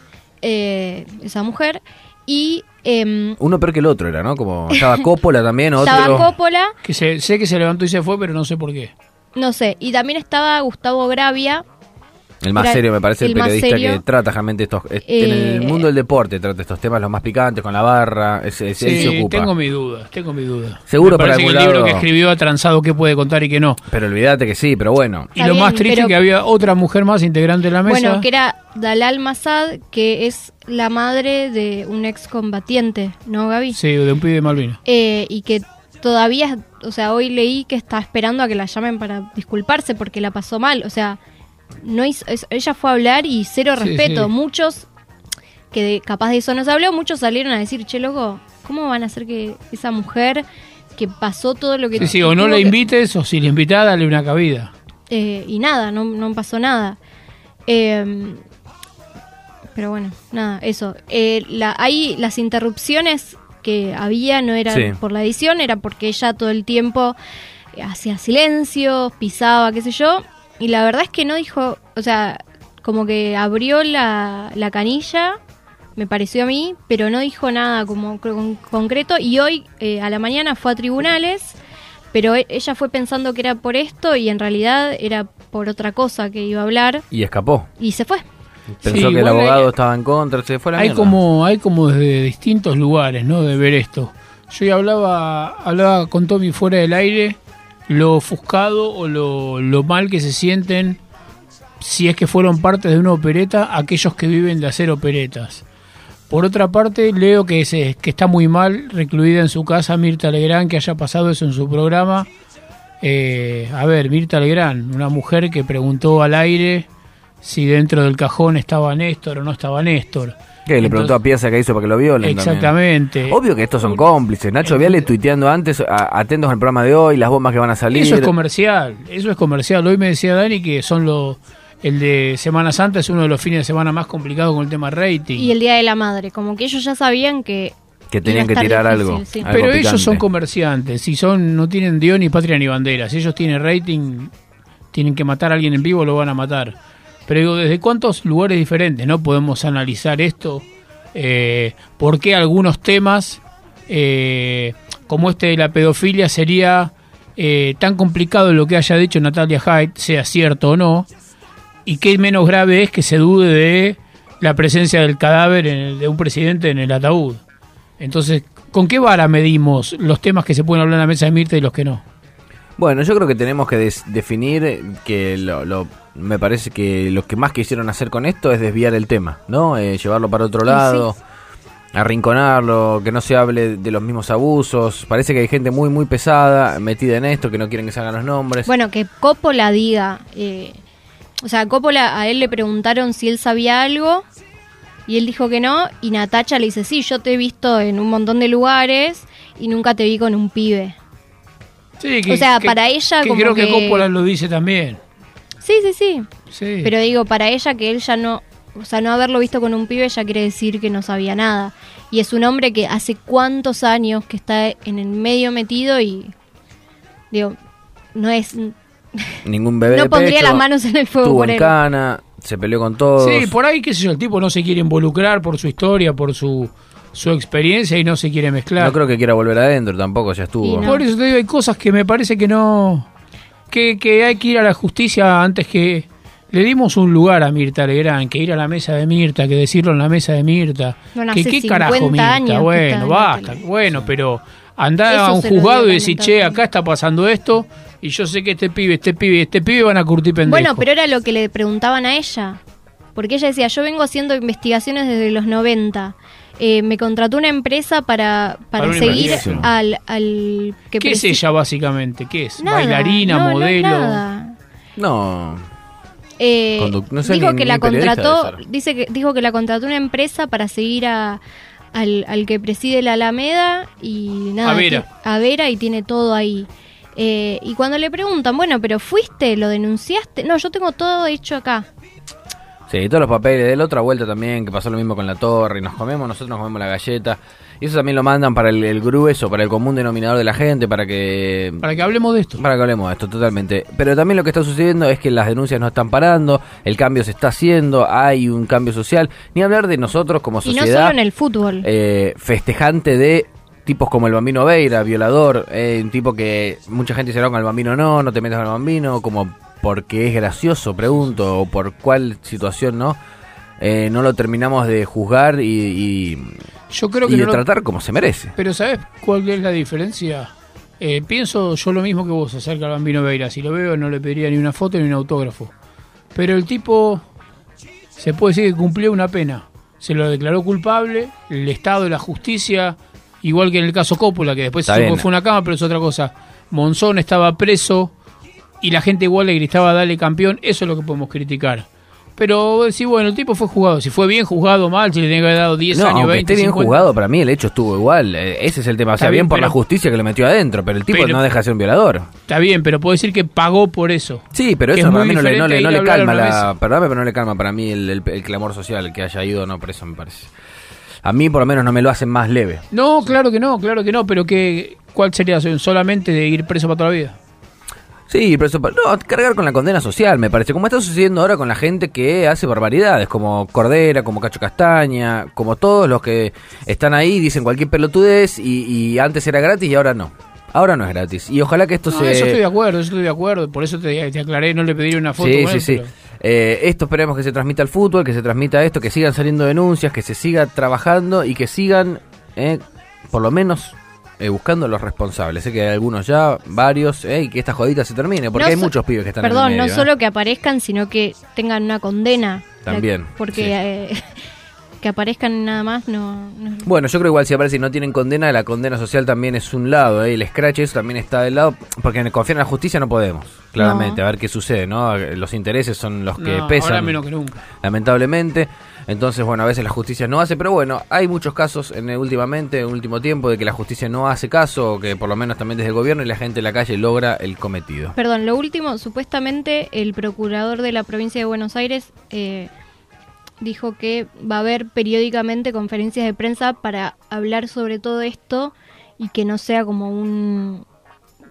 eh, esa mujer, y em, Uno peor que el otro era, ¿no? Como estaba Coppola también, otro. estaba Coppola, Que se, sé que se levantó y se fue, pero no sé por qué. no sé, y también estaba Gustavo Gravia, El más Era serio, me parece, el, periodista serio. que trata realmente estos. es- Eh, en el mundo del deporte trata estos temas los más picantes, con la barra. ese- se Sí, ocupa. tengo mi duda, tengo mi duda. Seguro Me por parece que algún el libro que escribió ha transado qué puede contar y qué no. Pero olvídate que sí, pero bueno. Y Está lo bien, más triste pero- que había otra mujer más integrante de la mesa. bueno, que era Dalal Masad, que es la madre de un excombatiente, ¿no, Gaby? Sí, de un pibe de Malvinas. Eh, y que todavía, o sea, hoy leí que está esperando a que la llamen para disculparse porque la pasó mal, o sea, no hizo- es- ella fue a hablar y cero Sí, respeto. sí. Muchos que de- capaz de eso no se habló, muchos salieron a decir, che, loco, ¿cómo van a hacer que esa mujer que pasó todo lo que... Sí, sí, o no la que- invites o si la invitás, dale una cabida. eh, y nada, no, no pasó nada. Eh, pero bueno, nada, eso. Eh, la, ahí las interrupciones que había no eran Sí. por la edición, era porque ella todo el tiempo hacía silencio, pisaba, qué sé yo. Y la verdad es que no dijo, o sea, como que abrió la, la canilla, me pareció a mí, pero no dijo nada como con- concreto. Y hoy eh, a la mañana fue a tribunales, pero e- ella fue pensando que era por esto y en realidad era por otra cosa que iba a hablar Y escapó. y se fue. Pensó Sí, que el abogado hay- estaba en contra, se fue a la Hay mierda. como, hay como desde distintos lugares, ¿no? De ver esto. Yo ya hablaba, hablaba con Tommy fuera del aire lo ofuscado o lo, lo mal que se sienten si es que fueron parte de una opereta aquellos que viven de hacer operetas. Por otra parte, leo que, se, que está muy mal recluida en su casa Mirta Legrand, que haya pasado eso en su programa. Eh, a ver, Mirta Legrand, una mujer que preguntó al aire si dentro del cajón estaba Néstor o no estaba Néstor. Que le preguntó a Piazza qué hizo para que lo violen. también. Exactamente. Obvio que estos son cómplices. Nacho Viale tuiteando antes, a- atentos al programa de hoy, las bombas que van a salir. Eso es comercial, eso es comercial. Hoy me decía Dani que son los el de Semana Santa es uno de los fines de semana más complicados con el tema rating. Y el Día de la Madre, como que ellos ya sabían que... que tenían que tirar difícil, algo. sí. algo Pero ellos son comerciantes, y son no tienen Dios ni patria ni bandera. Si ellos tienen rating, tienen que matar a alguien en vivo, lo van a matar. Pero digo, ¿desde cuántos lugares diferentes no podemos analizar esto? Eh, ¿Por qué algunos temas, eh, como este de la pedofilia, sería eh, tan complicado lo que haya dicho Natalia Haidt, sea cierto o no? ¿Y qué menos grave es que se dude de la presencia del cadáver en el- de un presidente en el ataúd? Entonces, ¿con qué vara medimos los temas que se pueden hablar en la mesa de Mirta y los que no? Bueno, yo creo que tenemos que definir que lo, lo- me parece que lo que más quisieron hacer con esto es desviar el tema, ¿no? Eh, llevarlo para otro lado, arrinconarlo, que no se hable de los mismos abusos. Parece que hay gente muy, muy pesada metida en esto, que no quieren que se hagan los nombres. Bueno, que Coppola diga... eh, o sea, Coppola a él le preguntaron si él sabía algo Y él dijo que no, y Natacha le dice, sí, yo te he visto en un montón de lugares y nunca te vi con un pibe. Sí, O sea, para ella que como creo que, que- Coppola lo dice también. Sí, sí, sí. Sí. Pero digo, para ella que él ya no, o sea, no haberlo visto con un pibe ya quiere decir que no sabía nada. Y es un hombre que hace cuántos años que está en el medio metido y, digo, no es... Ningún bebé No de pondría pecho, las manos en el fuego Tuvo por en él. cana, se peleó con todos. Sí, por ahí, qué sé yo, el tipo no se quiere involucrar por su historia, por su, su experiencia y no se quiere mezclar. No creo que quiera volver adentro tampoco, ya estuvo. Por eso te digo, hay cosas que me parece que no. Que, que hay que ir a la justicia antes que. Le dimos un lugar a Mirta Legrand, que ir a la mesa de Mirta, que decirlo en la mesa de Mirta. Bueno, que qué 50 carajo Mirta, años bueno, basta, bueno, pero andar a un juzgado y decir, che, acá está pasando esto, y yo sé que este pibe, este pibe, este pibe van a curtir pendejo. Bueno, pero era lo que le preguntaban a ella. Porque ella decía, yo vengo haciendo investigaciones desde los 90. Eh, me contrató una empresa para, para, Para seguir al, al que ¿Qué es ella básicamente? ¿Qué es? Nada, ¿Bailarina, no, no es modelo? nada. No. Eh, no sé, dijo ni- que ni la contrató, dice que dijo que la contrató una empresa para seguir a, al, al que preside la Alameda y nada, A Vera. a Vera y tiene todo ahí. Eh, y cuando le preguntan, bueno, pero fuiste, lo denunciaste, no, yo tengo todo hecho acá. Sí, todos los papeles. De la otra vuelta también, que pasó lo mismo con la torre. Y nos comemos, nosotros nos comemos la galleta. Y eso también lo mandan para el, el grueso, para el común denominador de la gente, para que... Para que hablemos de esto. Para que hablemos de esto, totalmente. Pero también lo que está sucediendo es que las denuncias no están parando, el cambio se está haciendo, hay un cambio social. Ni hablar de nosotros como Y no sociedad. solo en el fútbol. eh, festejante de tipos como el Bambino Veira, violador, eh, un tipo que mucha gente dice no, con el Bambino no, no te metas con el Bambino, como porque es gracioso, pregunto, o por cuál situación no, eh, no lo terminamos de juzgar y, y, Yo creo y que de no lo- tratar como se merece. Pero ¿sabes cuál es la diferencia? Eh, pienso yo lo mismo que vos acerca al Bambino Veira. Si lo veo no le pediría ni una foto ni un autógrafo. Pero el tipo se puede decir que cumplió una pena. Se lo declaró culpable, el Estado y la justicia, igual que en el caso Coppola, que después se fue una cama, pero es otra cosa. Monzón estaba preso y la gente igual le gritaba dale campeón, eso es lo que podemos criticar. Pero sí, bueno, el tipo fue juzgado. Si fue bien juzgado, mal, si le tenía que haber dado 10 No, años, aunque 20, esté bien 50. jugado, para mí el hecho estuvo igual. eh, ese es el tema. O sea, bien, bien, por la pero- justicia que le metió adentro, pero el tipo Pero- no deja de ser un violador. Está bien, pero puedo decir que pagó por eso. Sí, pero eso es para mí no le, no le- no le calma la. Perdóname, pero no le calma para mí el, el- el clamor social que haya ido no preso, me parece. A mí, por lo menos, no me lo hacen más leve. No, claro que no, claro que no, pero que, ¿cuál sería la solución? Solamente de ir preso para toda la vida. Sí, pero eso, no, cargar con la condena social, me parece. Como está sucediendo ahora con la gente que hace barbaridades, como Cordera, como Cacho Castaña, como todos los que están ahí, dicen cualquier pelotudez y, y antes era gratis y ahora no. Ahora no es gratis. Y ojalá que esto No, se... eso estoy de acuerdo, eso estoy de acuerdo. Por eso te, te aclaré, no le pediría una foto. Sí, sí, sí. pero- Eh, esto esperemos que se transmita al fútbol, que se transmita esto, que sigan saliendo denuncias, que se siga trabajando y que sigan, eh, por lo menos, eh, buscando a los responsables. Sé que hay algunos ya, varios, eh, y que esta jodita se termine, porque No hay so- muchos pibes que están Perdón, en el medio. no eh. solo que aparezcan, sino que tengan una condena. También, Porque sí. eh, que aparezcan nada más no... no- Bueno, yo creo igual si aparece y no tienen condena, la condena social también es un lado, eh, el scratch eso también está del lado, porque confiar en la justicia no podemos, claramente, No. a ver qué sucede, ¿no? Los intereses son los que No, pesan. ahora menos que nunca. lamentablemente. Entonces, bueno, a veces la justicia no hace, pero bueno, hay muchos casos en últimamente, en el último tiempo, de que la justicia no hace caso, que por lo menos también desde el gobierno y la gente en la calle logra el cometido. Perdón, lo último, supuestamente el procurador de la provincia de Buenos Aires eh, dijo que va a haber periódicamente conferencias de prensa para hablar sobre todo esto y que no sea como un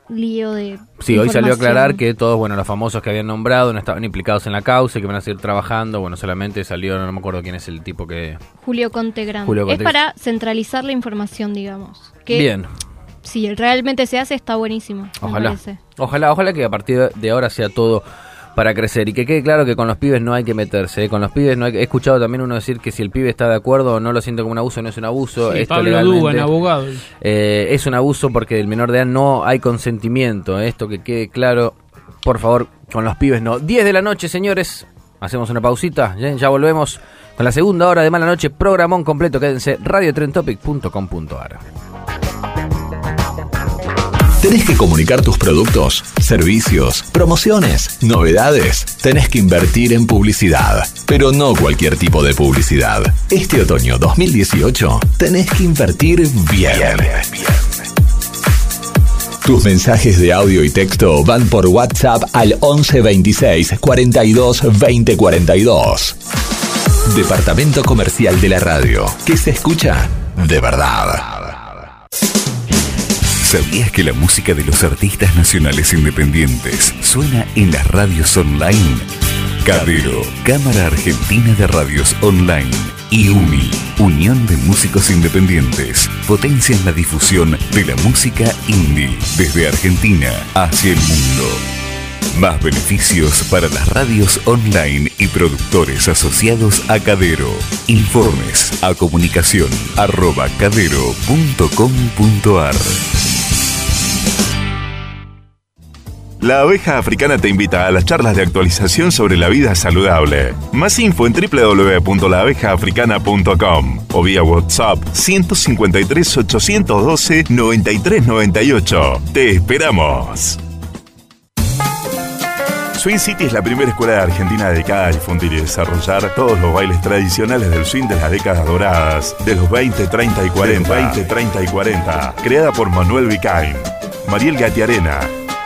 lío de... Sí, hoy salió a aclarar que todos, bueno, los famosos que habían nombrado no estaban implicados en la causa y que van a seguir trabajando. Bueno, solamente salió, no me acuerdo quién es el tipo que... Julio Conte Grande. Julio es Conte. para centralizar la información, digamos. Que Bien, Si realmente se hace, está buenísimo. ojalá. Ojalá, ojalá que a partir de ahora sea todo para crecer y que quede claro que con los pibes no hay que meterse, ¿eh? con los pibes no hay que- he escuchado también uno decir que si el pibe está de acuerdo o no lo siente como un abuso, no es un abuso, Sí, esto Pablo legalmente, Dugan, abogado. eh, es un abuso porque del menor de edad no hay consentimiento, ¿eh? esto que quede claro, por favor, con los pibes no. 10 de la noche, señores, hacemos una pausita, ya, ya volvemos con la segunda hora de Mala Noche, programón completo, quédense, radiotrentopic.com.ar. ¿Tenés que comunicar tus productos, servicios, promociones, novedades? Tenés que invertir en publicidad, pero no cualquier tipo de publicidad. Este otoño 2018 tenés que invertir bien. Tus mensajes de audio y texto van por WhatsApp al 11 26 42 20 42. Departamento Comercial de la Radio, que se escucha de verdad. ¿Sabías que la música de los artistas nacionales independientes suena en las radios online? Cadero, Cámara Argentina de Radios Online y UMI, Unión de Músicos Independientes, potencian la difusión de la música indie desde Argentina hacia el mundo. Más beneficios para las radios online y productores asociados a Cadero. Informes a comunicación arroba cadero.com.ar. La abeja africana te invita a las charlas de actualización sobre la vida saludable. Más info en www.laabejaafricana.com o vía WhatsApp 153 812 9398. Te esperamos. Swing City es la primera escuela de Argentina dedicada a difundir y desarrollar todos los bailes tradicionales del swing de las décadas doradas, de los 20, 30 y 40. 20, 30 y 40. Creada por Manuel Vicain, Mariel Gatiarena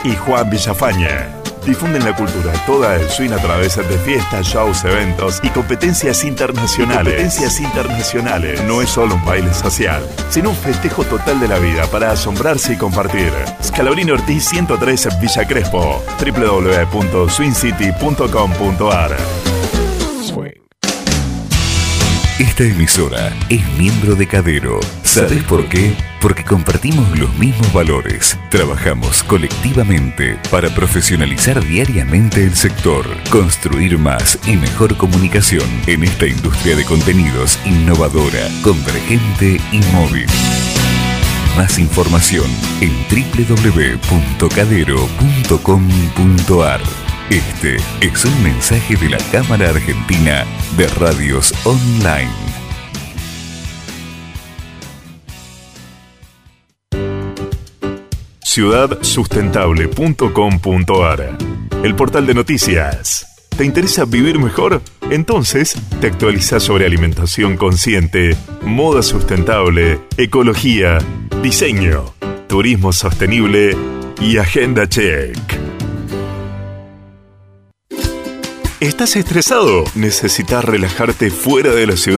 y Juan Villafañe. Difunden la cultura toda del swing a través de fiestas, shows, eventos y competencias internacionales. competencias internacionales. No es solo un baile social, sino un festejo total de la vida para asombrarse y compartir. Scalabrini Ortiz 103 Villa Crespo. www.swingcity.com.ar Esta emisora es miembro de Cadero. ¿Sabes por qué? Porque compartimos los mismos valores. Trabajamos colectivamente para profesionalizar diariamente el sector, construir más y mejor comunicación en esta industria de contenidos innovadora, convergente y móvil. Más información en www.cadero.com.ar. Este es un mensaje de la Cámara Argentina de Radios Online. ciudadsustentable.com.ar El portal de noticias. ¿Te interesa vivir mejor? Entonces, te actualizas sobre alimentación consciente, moda sustentable, ecología, diseño, turismo sostenible y agenda check. ¿Estás estresado? ¿Necesitas relajarte fuera de la ciudad?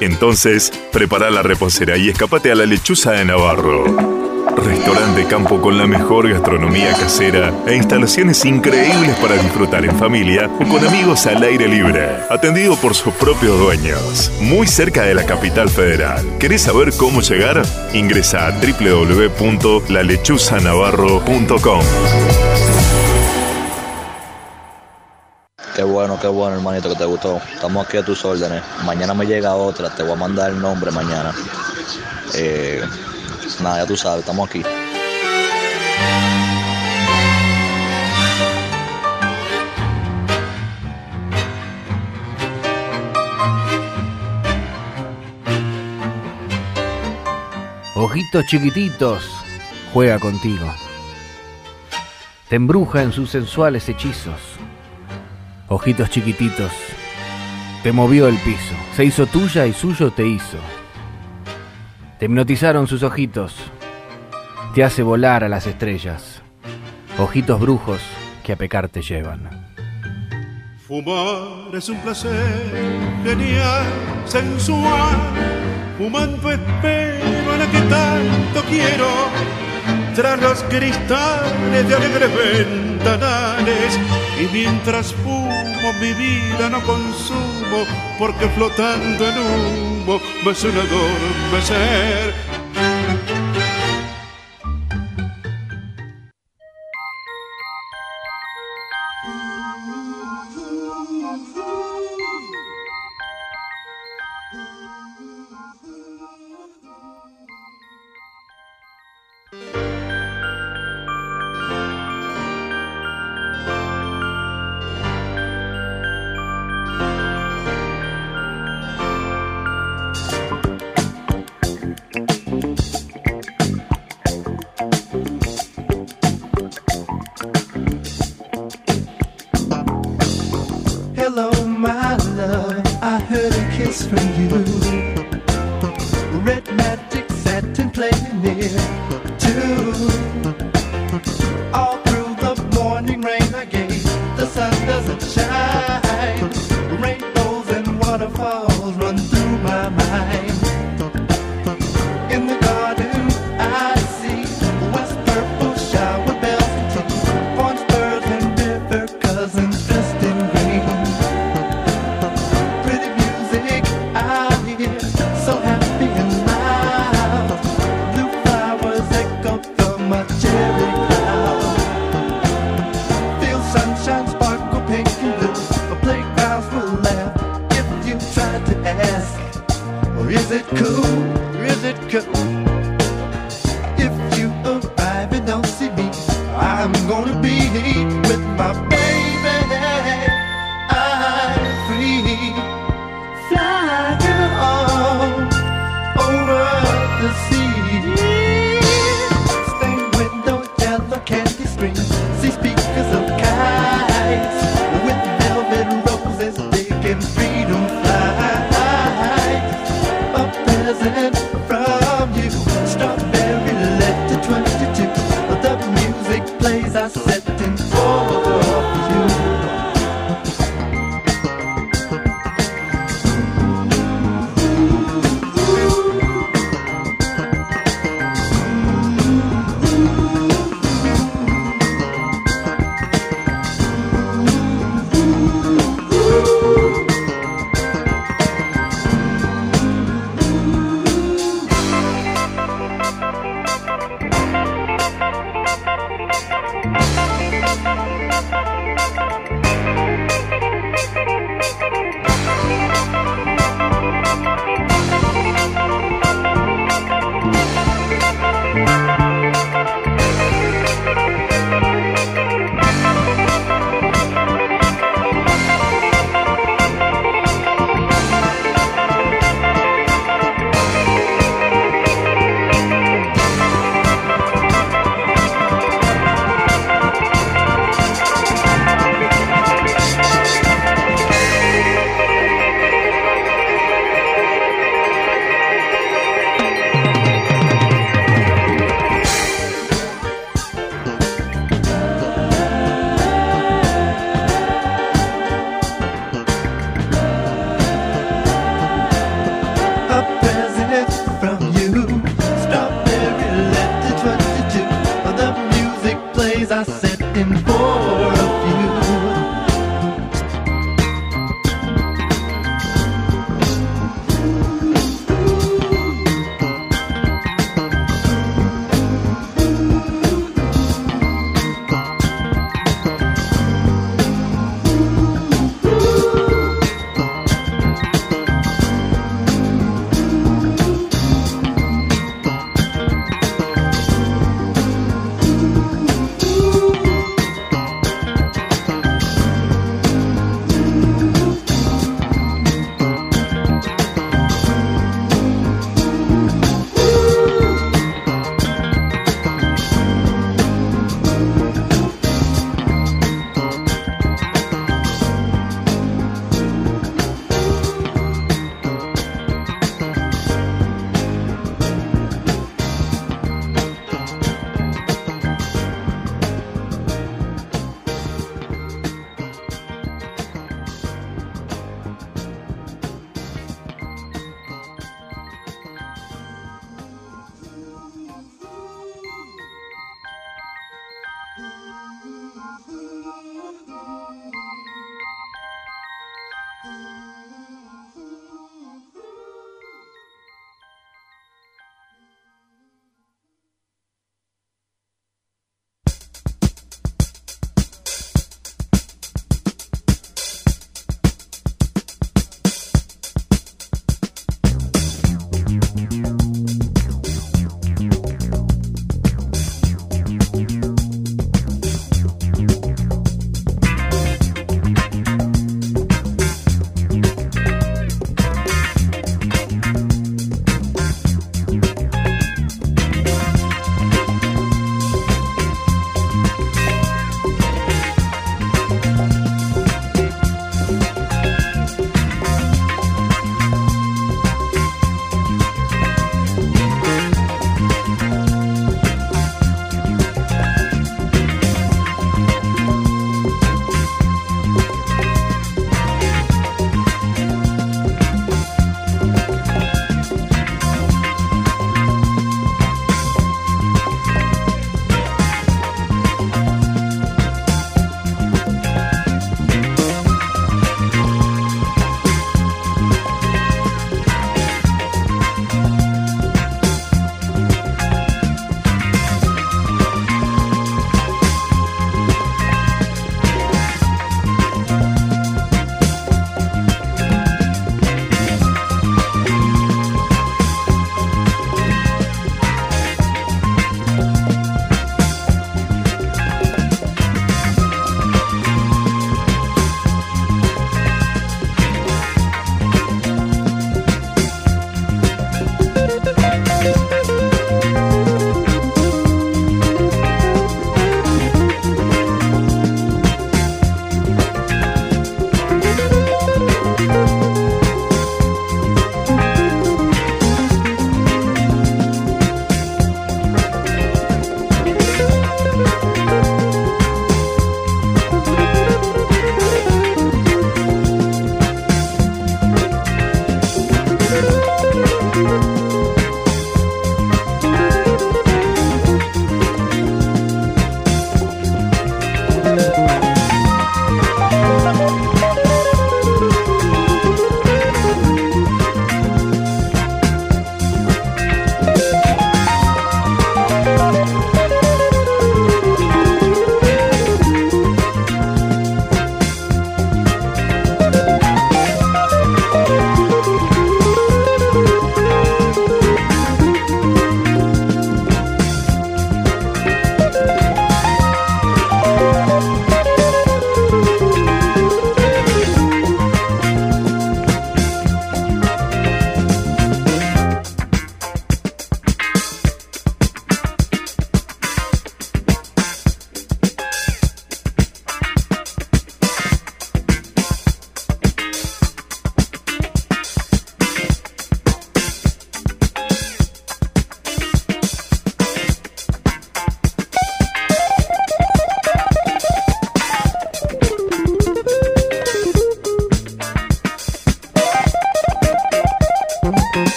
Entonces, prepara la reposera y escapate a la lechuza de Navarro. Restaurante campo con la mejor gastronomía casera e instalaciones increíbles para disfrutar en familia o con amigos al aire libre. Atendido por sus propios dueños. Muy cerca de la capital federal. ¿Querés saber cómo llegar? Ingresa a www.lalechuzanavarro.com. Qué bueno, qué bueno, hermanito, que te gustó. Estamos aquí a tus órdenes. Mañana me llega otra, te voy a mandar el nombre mañana. Eh, nada, ya tú sabes, estamos aquí. Ojitos chiquititos, juega contigo. Te embruja en sus sensuales hechizos. Ojitos chiquititos, te movió el piso, se hizo tuya y suyo te hizo. Te hipnotizaron sus ojitos, te hace volar a las estrellas. Ojitos brujos que a pecar te llevan. Fumar es un placer genial, sensual. Fumando espero la que tanto quiero. Tras los cristales de alegres ventanales. Y mientras fumo mi vida no consumo, porque flotando en humo me suena adormecer.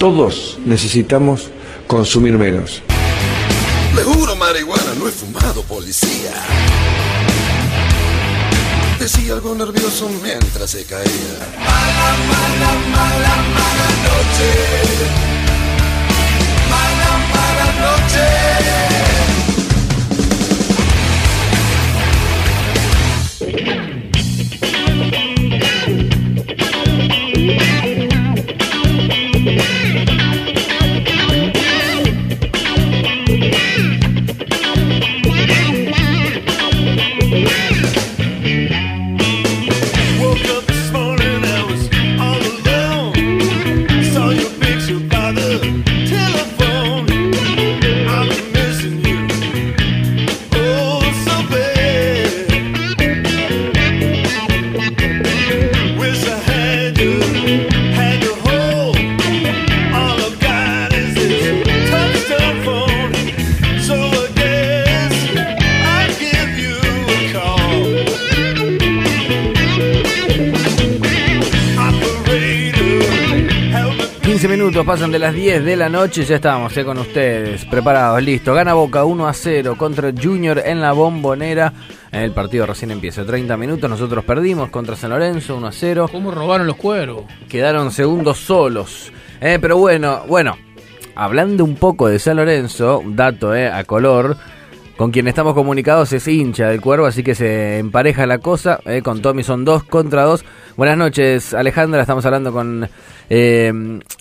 Todos necesitamos consumir menos. Le juro, marihuana, no he fumado, policía. Decía algo nervioso mientras se caía. Mala, mala, mala, mala noche. Mala, mala noche. Pasan de las 10 de la noche y ya estamos eh, con ustedes, preparados, listo. Gana Boca 1 a 0 contra Junior en la bombonera. El partido recién empieza, 30 minutos, nosotros perdimos contra San Lorenzo 1 a 0. ¿Cómo robaron los cueros? Quedaron segundos solos. Eh, pero bueno, bueno, hablando un poco de San Lorenzo, un dato eh, a color, con quien estamos comunicados es hincha del cuervo, así que se empareja la cosa. eh, con Tommy son dos contra dos. Buenas noches, Alejandra. Estamos hablando con eh,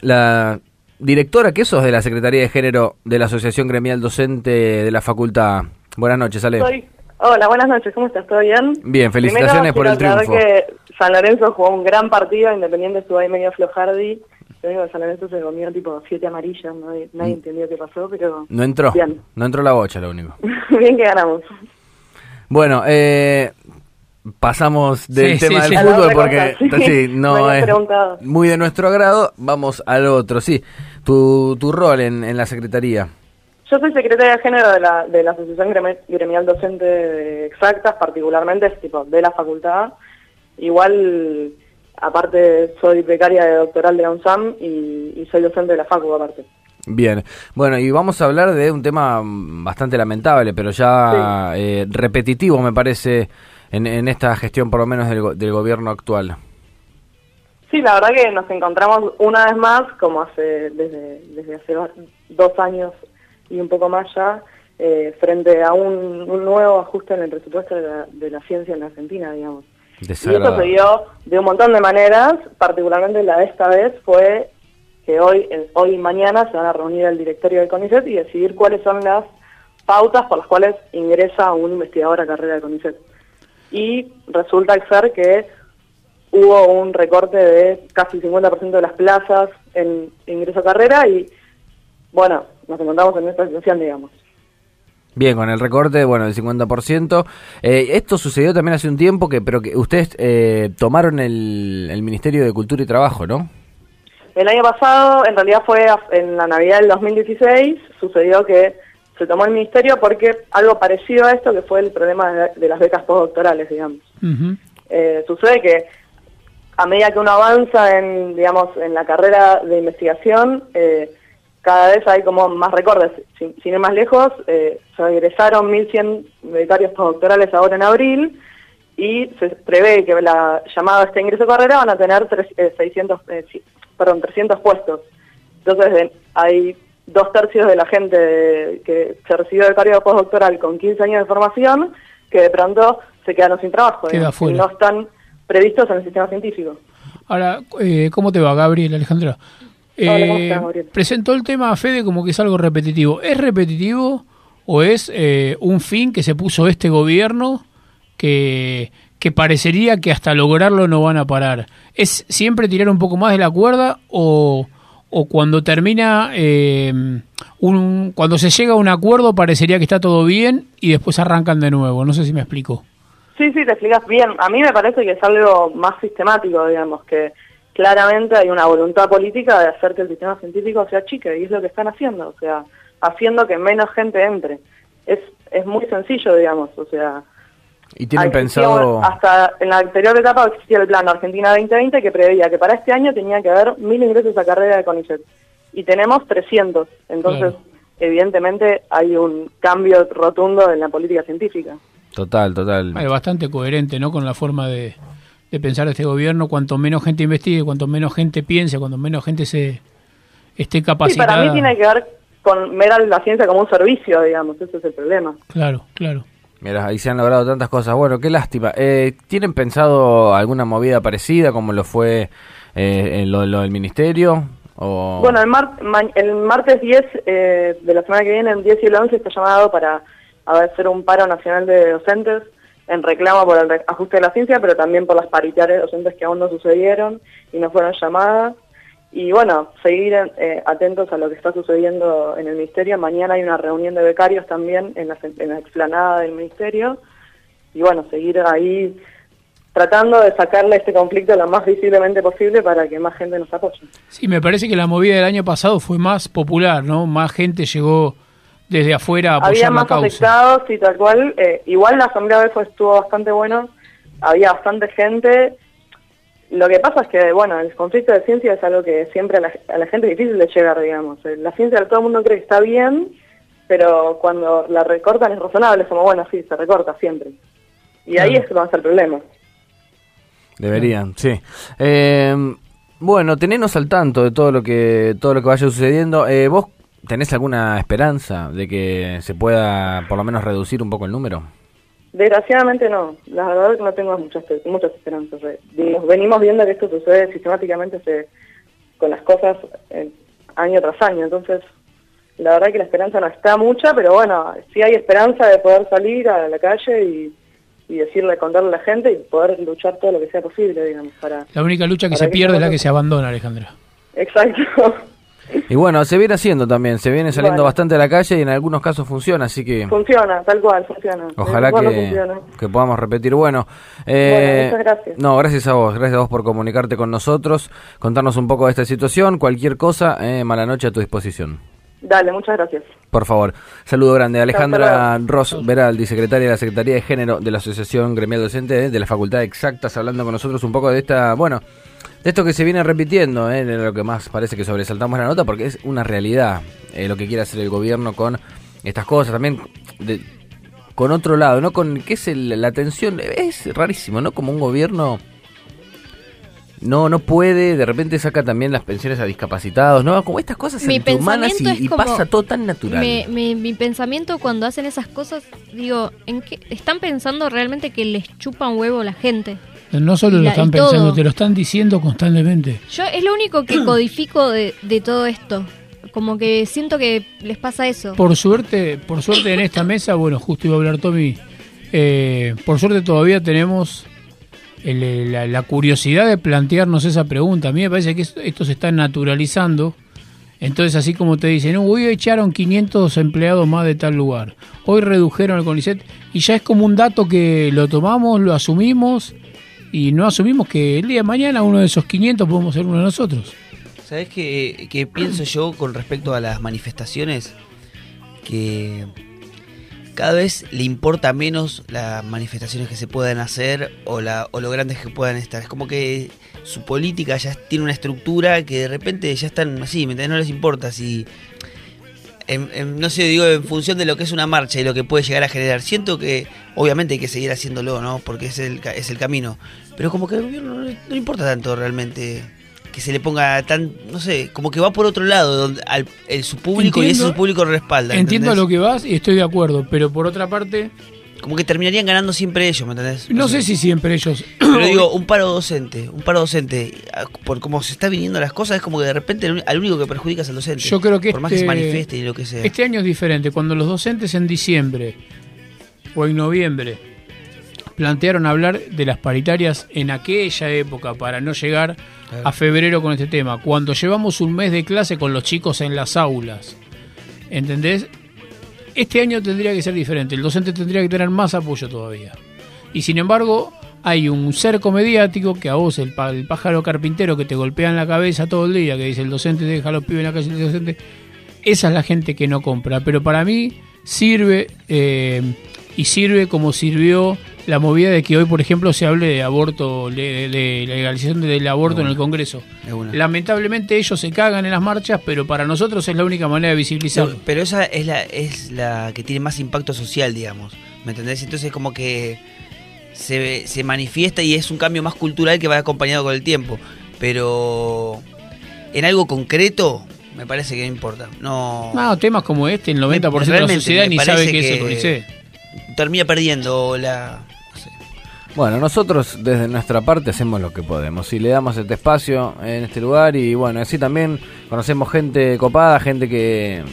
la directora, que sos de la Secretaría de Género de la Asociación Gremial Docente de la Facultad. Buenas noches, Ale. Soy- Hola, buenas noches, ¿cómo estás? ¿Todo bien? Bien, felicitaciones Primero, por el triunfo. que San Lorenzo jugó un gran partido, Independiente estuvo ahí medio flojardi. Lo único que San Lorenzo se comió tipo siete amarillas, nadie, nadie entendió qué pasó, pero No entró, Bien. no entró la bocha, lo único. bien que ganamos. Bueno, eh, pasamos del Sí, tema sí, del sí. Fútbol porque cosa, sí. sí, Me no es preguntado. muy de nuestro agrado. Vamos al otro, sí. Tu, tu rol en, en la secretaría. Yo soy secretaria de género de la, de la Asociación Gremi- Gremial Docente de Exactas, particularmente es tipo de la facultad. Igual, aparte, soy becaria de doctoral de la UNSAM y, y soy docente de la facu aparte. Bien, bueno, y vamos a hablar de un tema bastante lamentable, pero ya eh, repetitivo, me parece, en, esta gestión, por lo menos, del, del gobierno actual. Sí, la verdad que nos encontramos una vez más, como hace desde, desde hace do- dos años y un poco más ya, eh, frente a un, nuevo ajuste en el presupuesto de la, de la ciencia en la Argentina, digamos. Y eso se dio de un montón de maneras, particularmente la de esta vez fue que hoy, eh, hoy y mañana se van a reunir el directorio del CONICET y decidir cuáles son las pautas por las cuales ingresa un investigador a carrera de CONICET. Y resulta ser que hubo un recorte de casi el 50% de las plazas en ingreso a carrera y, bueno, nos encontramos en esta situación, digamos. Bien, con el recorte, bueno, del 50%. Eh, esto sucedió también hace un tiempo, que pero que ustedes eh, tomaron el, el Ministerio de Cultura y Trabajo, ¿no? El año pasado, en realidad fue en la Navidad del 2016, sucedió que se tomó el ministerio porque algo parecido a esto, que fue el problema de, de las becas postdoctorales, digamos. Eh, sucede que a medida que uno avanza en, digamos, en la carrera de investigación, eh, cada vez hay como más recortes. Sin, sin ir más lejos, eh, se egresaron 1.100 becarios postdoctorales ahora en abril y se prevé que la llamada a este ingreso a carrera van a tener tres- eh, 600, eh, sí, perdón, 300 puestos. Entonces de- hay dos tercios de la gente de- que se recibió de becario postdoctoral con 15 años de formación que de pronto se quedaron sin trabajo. Queda y afuera. no están previstos en el sistema científico. Ahora, eh, ¿cómo te va, Gabriel, Alejandra? Hola, ¿cómo Eh, Gabriel? presentó el tema a Fede como que es algo repetitivo. ¿Es repetitivo o es eh, un fin que se puso este gobierno que, que parecería que hasta lograrlo no van a parar? ¿Es siempre tirar un poco más de la cuerda o, o cuando termina, eh, un, cuando se llega a un acuerdo parecería que está todo bien y después arrancan de nuevo? No sé si me explico. Sí, sí, te explicas bien. A mí me parece que es algo más sistemático, digamos, que claramente hay una voluntad política de hacer que el sistema científico sea chique, y es lo que están haciendo, o sea, haciendo que menos gente entre. Es, es muy sencillo, digamos, o sea, Y tienen pensado... hasta en la anterior etapa existía el plan Argentina 2020 que preveía que para este año tenía que haber mil ingresos a carrera de CONICET. y tenemos 300. Entonces, evidentemente hay un cambio rotundo en la política científica. Total, total. Es bastante coherente, ¿no? Con la forma de, de pensar de este gobierno. Cuanto menos gente investigue, cuanto menos gente piense, cuanto menos gente se esté Sí, capacitada. para mí tiene que ver con ver a la ciencia como un servicio, digamos, ese es el problema. Claro, claro. Mira, ahí se han logrado tantas cosas. Bueno, qué lástima. Eh, ¿Tienen pensado alguna movida parecida como lo fue eh, lo, lo del ministerio? O... Bueno, el, mar- ma- el martes 10 eh, de la semana que viene, el 10 y el 11, está llamado para hacer un paro nacional de docentes en reclamo por el ajuste de la ciencia, pero también por las paritarias docentes que aún no sucedieron y no fueron llamadas. Y bueno, seguir eh, atentos a lo que está sucediendo en el Ministerio. Mañana hay una reunión de becarios también en la, en la explanada del Ministerio. Y bueno, seguir ahí tratando de sacarle este conflicto lo más visiblemente posible para que más gente nos apoye. Sí, me parece que la movida del año pasado fue más popular, ¿no? Más gente llegó desde afuera a apoyar Había la más causa. afectados y tal cual. eh, igual la asamblea de fue estuvo bastante bueno. Había bastante gente. Lo que pasa es que, bueno, el conflicto de ciencia es algo que siempre a la, a la gente es difícil de llegar, digamos. Eh, La ciencia todo el mundo cree que está bien, pero cuando la recortan es razonable, es como, bueno, sí, se recorta siempre. Y ahí Claro. es donde está el problema. Deberían, sí. Eh, bueno, tenenos al tanto de todo lo que todo lo que vaya sucediendo. Eh, ¿Vos tenés alguna esperanza de que se pueda por lo menos reducir un poco el número? Desgraciadamente no, la verdad que no tengo muchas, muchas esperanzas. Digamos, venimos viendo que esto sucede sistemáticamente se- con las cosas eh, año tras año, entonces la verdad que la esperanza no está mucha, pero bueno, sí hay esperanza de poder salir a la calle y, y decirle, contarle a la gente y poder luchar todo lo que sea posible, digamos, para... La única lucha que se pierde es la que se abandona, Alejandra. Exacto. Y bueno, se viene haciendo también, se viene saliendo Bueno. bastante a la calle y en algunos casos funciona, así que funciona, tal cual, funciona. ojalá que, funciona. que podamos repetir. Bueno, eh, Bueno, muchas gracias. No, gracias a vos, gracias a vos por comunicarte con nosotros, contarnos un poco de esta situación, cualquier cosa, eh, mala noche a tu disposición. Dale, muchas gracias. Por favor, saludo grande. Alejandra Ross Veraldi, secretaria de la Secretaría de Género de la Asociación Gremial Docente de la Facultad de Exactas, hablando con nosotros un poco de esta, bueno, de esto que se viene repitiendo, eh, lo que más parece que sobresaltamos la nota, porque es una realidad eh, lo que quiere hacer el gobierno con estas cosas, también de- con otro lado, ¿no? Con, ¿qué es el- la tensión? Es rarísimo, ¿no? Como un gobierno no no puede, de repente saca también las pensiones a discapacitados, ¿no? Como estas cosas Mi pensamiento y, pasa todo tan natural. Me- me- mi pensamiento cuando hacen esas cosas, digo, ¿en qué están pensando realmente que les chupa un huevo la gente? No solo lo están todo. pensando, te lo están diciendo constantemente. Yo es lo único que codifico de, de todo esto. Como que siento que les pasa eso. Por suerte, por suerte en esta mesa, bueno, justo iba a hablar Tommy, eh, por suerte todavía tenemos el- la, la curiosidad de plantearnos esa pregunta. A mí me parece que esto, esto se está naturalizando. Entonces, así como te dicen, "No, hoy echaron 500 empleados más de tal lugar, hoy redujeron el CONICET, y ya es como un dato que lo tomamos, lo asumimos, y no asumimos que el día de mañana uno de esos 500 podemos ser uno de nosotros. ¿Sabes qué, qué pienso yo con respecto a las manifestaciones? Que cada vez le importa menos las manifestaciones que se puedan hacer o, la, o lo grandes que puedan estar. Es como que su política ya tiene una estructura que de repente ya están así, ¿me? No les importa si... en- en- no sé, digo, en función de lo que es una marcha y lo que puede llegar a generar. Siento que obviamente hay que seguir haciéndolo, ¿no? Porque es el, es el camino. Pero como que al gobierno no le, no le importa tanto realmente que se le ponga tan, no sé, como que va por otro lado, donde al, el, su público y ese su público respalda. Entiendo a lo que vas y estoy de acuerdo, pero por otra parte, Como que terminarían ganando siempre ellos, ¿me entendés? no sé si siempre ellos... Pero digo, un paro docente, un paro docente, ah, por cómo se está viniendo las cosas, es como que de repente al único que perjudica es al docente. Yo creo que Por más que este- se manifieste y lo que sea. Este año es diferente. Cuando los docentes en diciembre o en noviembre plantearon hablar de las paritarias en aquella época para no llegar a febrero con este tema, cuando llevamos un mes de clase con los chicos en las aulas, ¿entendés? Este año tendría que ser diferente. El docente tendría que tener más apoyo todavía. Y sin embargo, hay un cerco mediático que a vos, el, pájaro carpintero que te golpea en la cabeza todo el día, que dice el docente deja a los pibes en la calle, el docente. Esa es la gente que no compra. Pero para mí sirve eh, y sirve como sirvió la movida de que hoy, por ejemplo, se hable de aborto, de, de legalización del aborto en el Congreso. Lamentablemente ellos se cagan en las marchas, pero para nosotros es la única manera de visibilizarlo. No, pero esa es la, es la que tiene más impacto social, digamos. ¿Me entendés? Entonces como que se, se manifiesta y es un cambio más cultural que va acompañado con el tiempo. Pero en algo concreto me parece que no importa. No, No, temas como este, el 90% de la sociedad ni sabe qué es el termina perdiendo la... Bueno, nosotros desde nuestra parte hacemos lo que podemos y le damos este espacio en este lugar y bueno, así también conocemos gente copada, gente que,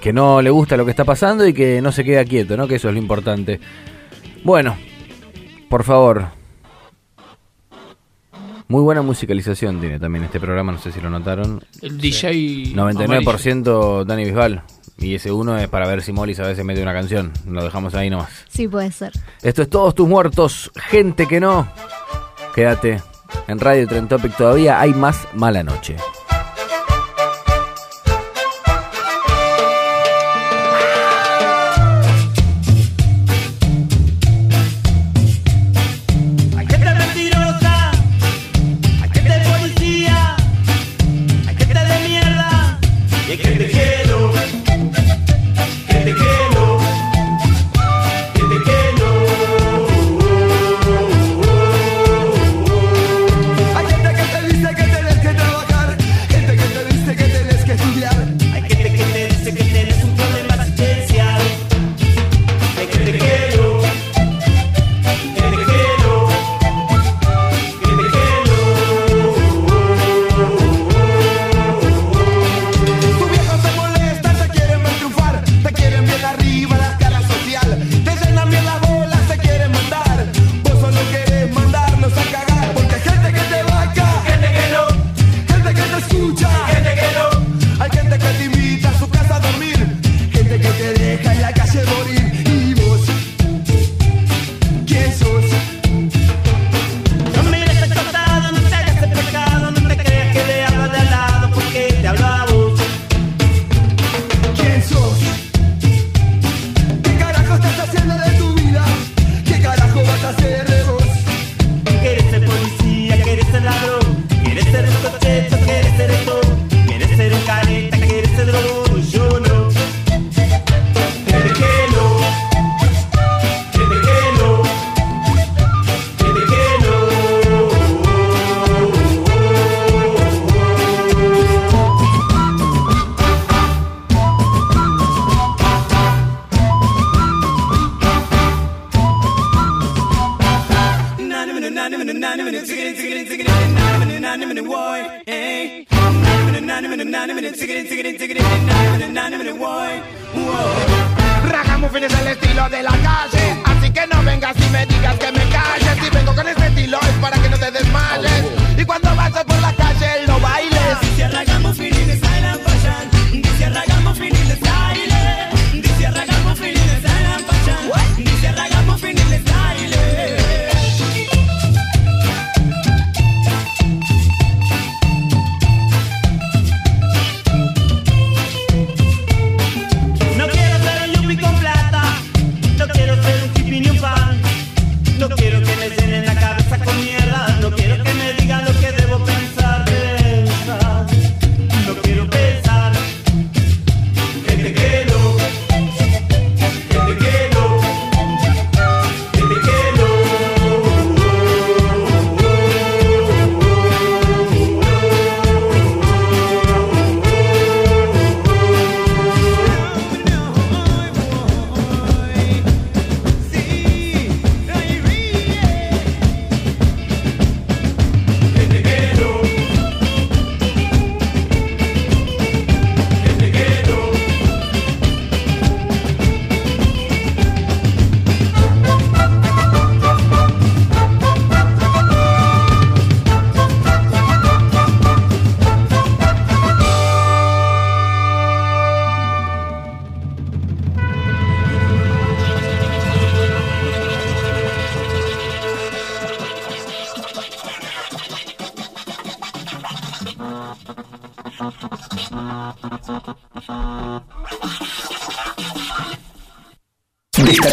que no le gusta lo que está pasando y que no se queda quieto, ¿no? Que eso es lo importante. Bueno, por favor. Muy buena musicalización tiene también este programa, no sé si lo notaron. El DJ 99% Dani Bisbal. Y ese uno es para ver si Molly a veces mete una canción. Lo dejamos ahí nomás. Sí, puede ser. Esto es Todos tus muertos, gente que no. Quédate en Radio Tren Topic todavía hay más mala noche.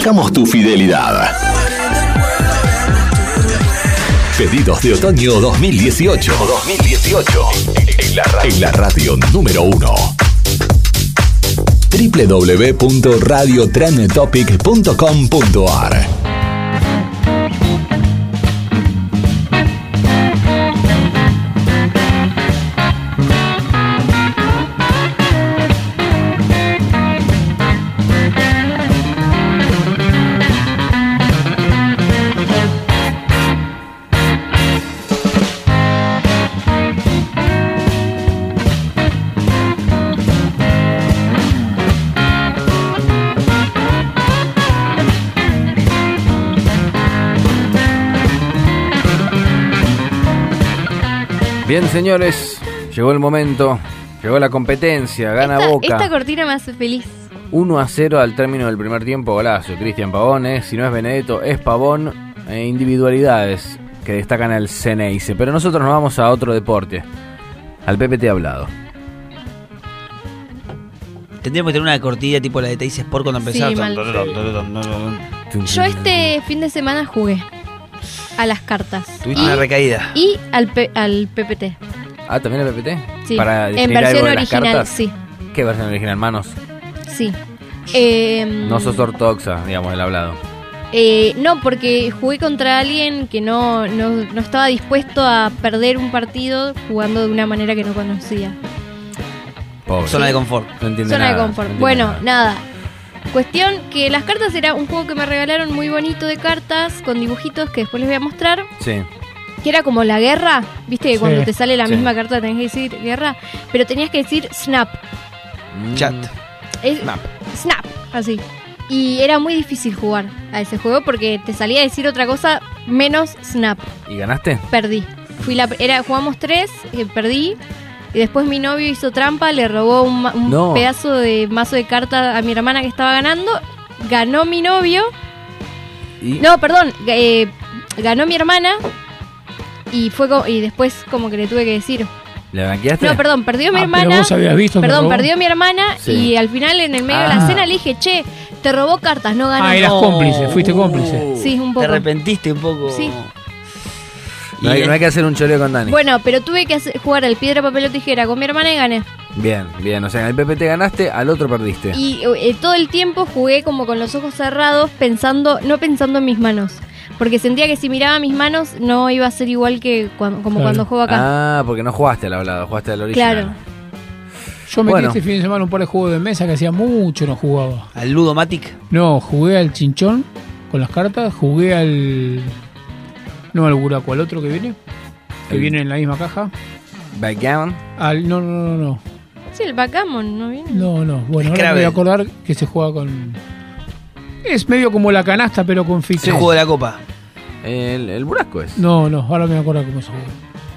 festejamos tu fidelidad. Pedidos de otoño 2018. 2018. En la, radio, número uno. www.radiotrenetopic.com.ar Bien, señores, llegó el momento, llegó la competencia, gana esta, Boca. esta cortina me hace feliz. 1 a 0 al término del primer tiempo, golazo. Cristian Pavón, eh, si no es Benedetto, es Pavón. e individualidades que destacan al Ceneice. Pero nosotros nos vamos a otro deporte, al PPT hablado. Tendríamos que tener una cortilla tipo la de Teis Sport cuando Sí, empezaba. mal. Yo este fin de semana jugué a las cartas. Tuviste una recaída. Y al, P- al PPT. Ah, ¿también el PPT? Sí, Para en versión algo de las original, cartas. sí. ¿Qué versión original, manos? Sí. Eh, No sos ortodoxa, digamos, el hablado. eh, no, porque jugué contra alguien que no, no, no estaba dispuesto a perder un partido jugando de una manera que no conocía. Pobre. Zona de confort. No entiende Zona de confort. no bueno, nada. nada. Cuestión que las cartas era un juego que me regalaron muy bonito de cartas con dibujitos que después les voy a mostrar. Sí. Que era como la guerra, viste que Sí, cuando te sale la sí. misma carta tenés que decir guerra, pero tenías que decir snap. Chat. Es- snap, así. Y era muy difícil jugar a ese juego porque te salía a decir otra cosa menos snap. ¿Y ganaste? Perdí. Fui la, era, jugamos tres, eh, perdí. Y después mi novio hizo trampa, le robó un, ma- un No. pedazo de mazo de cartas a mi hermana que estaba ganando. Ganó mi novio. Y- No, perdón. eh, ganó mi hermana. Y fue co- y después como que le tuve que decir. ¿Le blanqueaste? No, perdón, perdió mi Ah, pero hermana. vos habías visto que Perdón, robó. perdió mi hermana Sí. y al final en el medio de la Ah. cena le dije, che, te robó cartas, no ganó. Ah, eras cómplice, fuiste cómplice. Sí, un Te poco. arrepentiste un poco. Sí. No hay, no hay que hacer un choreo con Dani. Bueno, pero tuve que hacer- jugar al piedra, papel o tijera con mi hermana y gané. Bien, bien. O sea, en el PPT ganaste, al otro perdiste. Y eh, todo el tiempo jugué como con los ojos cerrados, pensando, no pensando en mis manos. Porque sentía que si miraba mis manos no iba a ser igual que cuando, como Claro. cuando juego acá. Ah, porque no jugaste al hablado, jugaste al original. claro. Yo metí Bueno. este fin de semana un par de juegos de mesa que hacía mucho no jugaba. ¿Al Ludomatic? No, jugué al chinchón con las cartas, jugué al. No al buraco, al otro que viene. Que El- viene en la misma caja. Backgammon. Al. No, no, no, no. Sí, el backgammon, ¿no viene? No, no. Bueno, ahora me Scrabble. voy a acordar que se juega con. Es medio como la canasta, pero con El fichas. juego de la copa. El, el burasco es. No, no, ahora me voy a acordar cómo se juega.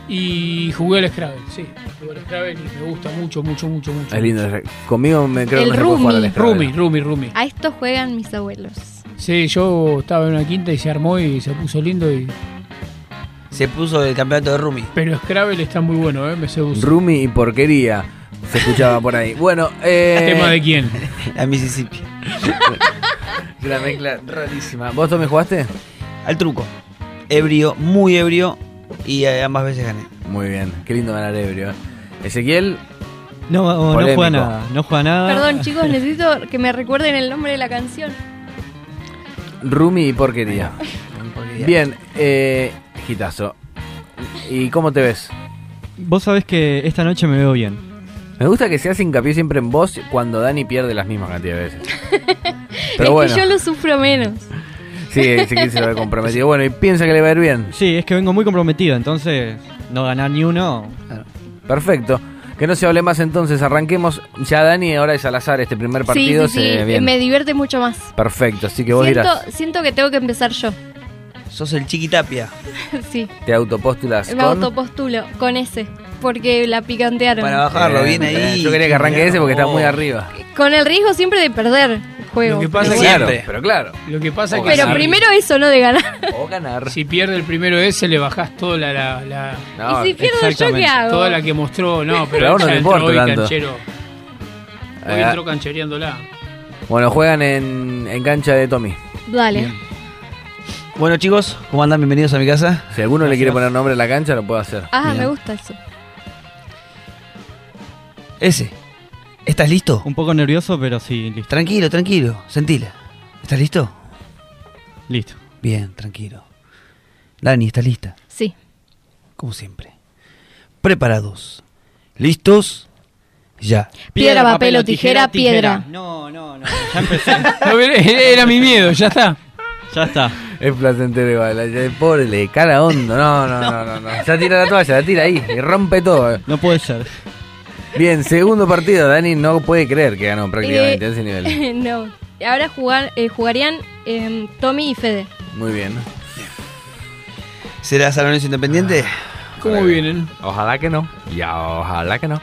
Y jugué al Scrabble, sí. Jugué al Scrabble y me gusta mucho, mucho, mucho, mucho. Es lindo. Conmigo me creo El que no se puede jugar al Rumi. Scrabble. Rumi, Rumi, Rumi. A esto juegan mis abuelos. Sí, yo estaba en una quinta y se armó y se puso lindo y. Se puso el campeonato de Rumi. Pero Scrabble está muy bueno, ¿eh? Me seduce. Rumi y porquería. Se escuchaba por ahí. Bueno, eh. ¿Tema de quién? A Mississippi. La mezcla rarísima. ¿Vos Tommy jugaste? Al truco. Ebrio, muy ebrio. Y eh, ambas veces gané. Muy bien. Qué lindo ganar ebrio. eh. Ezequiel. No, no juega nada, no juega nada. Perdón, chicos, necesito que me recuerden el nombre de la canción. Rumi y porquería. Bien, eh. ¿Y cómo te ves? Vos sabés que esta noche me veo bien. Me gusta que se hace hincapié siempre en vos cuando Dani pierde las mismas cantidades de veces. es Pero bueno, que yo lo sufro menos. sí, Ezequiel se lo ha comprometido. Bueno, y piensa que le va a ir bien. Sí, es que vengo muy comprometido, entonces no ganar ni uno. Perfecto. Que no se hable más entonces, arranquemos. Ya Dani, ahora es al azar este primer partido. sí, sí, sí. se- bien. Me divierte mucho más. Perfecto, así que vos Siento, dirás, siento que tengo que empezar yo. Sos el chiquitapia. sí. te autopostulas Me con... autopostulo con ese. Porque la picantearon. Para bajarlo, bien bien. ahí. Yo quería que arranque ese porque está muy arriba. Con el riesgo siempre de perder el juego. Lo que pasa pero. Claro, pero claro. Lo que pasa es que. Pero primero eso, no de ganar. O ganar. Si pierde el primero ese, le bajás toda la. la, la- No, y si pierdo yo, ¿qué hago? toda la que mostró. No, pero, Pero no entró importa hoy tanto. canchero. Hoy Eh, entró canchereándola. Bueno, juegan en, en cancha de Tommy. Dale. Bueno chicos, ¿cómo andan? Bienvenidos a mi casa. Si alguno le quiere poner nombre a la cancha, lo puede hacer. Ah, Bien. me gusta eso. Ese. ¿Estás listo? Un poco nervioso, pero sí, listo. Tranquilo, tranquilo. Sentila. ¿Estás listo? Listo. Bien, tranquilo. Dani, ¿estás lista? Sí. Como siempre. Preparados. ¿Listos? Ya. Piedra, papel o tijera, piedra. No, no, no. Ya empecé. No, era- Era mi miedo, ya está. Ya está. Es placentero igual. Pobre, le cara hondo. No, no, no, no, no. Ya tira la toalla, la tira ahí y rompe todo. No puede ser. Bien, segundo partido. Dani no puede creer que ganó prácticamente Eh, a ese nivel. no. Ahora jugar, eh, jugarían em, Tommy y Fede. Muy bien. ¿Será San Lorenzo Independiente? ¿Cómo vienen? Ojalá que no. Ya, ojalá que no.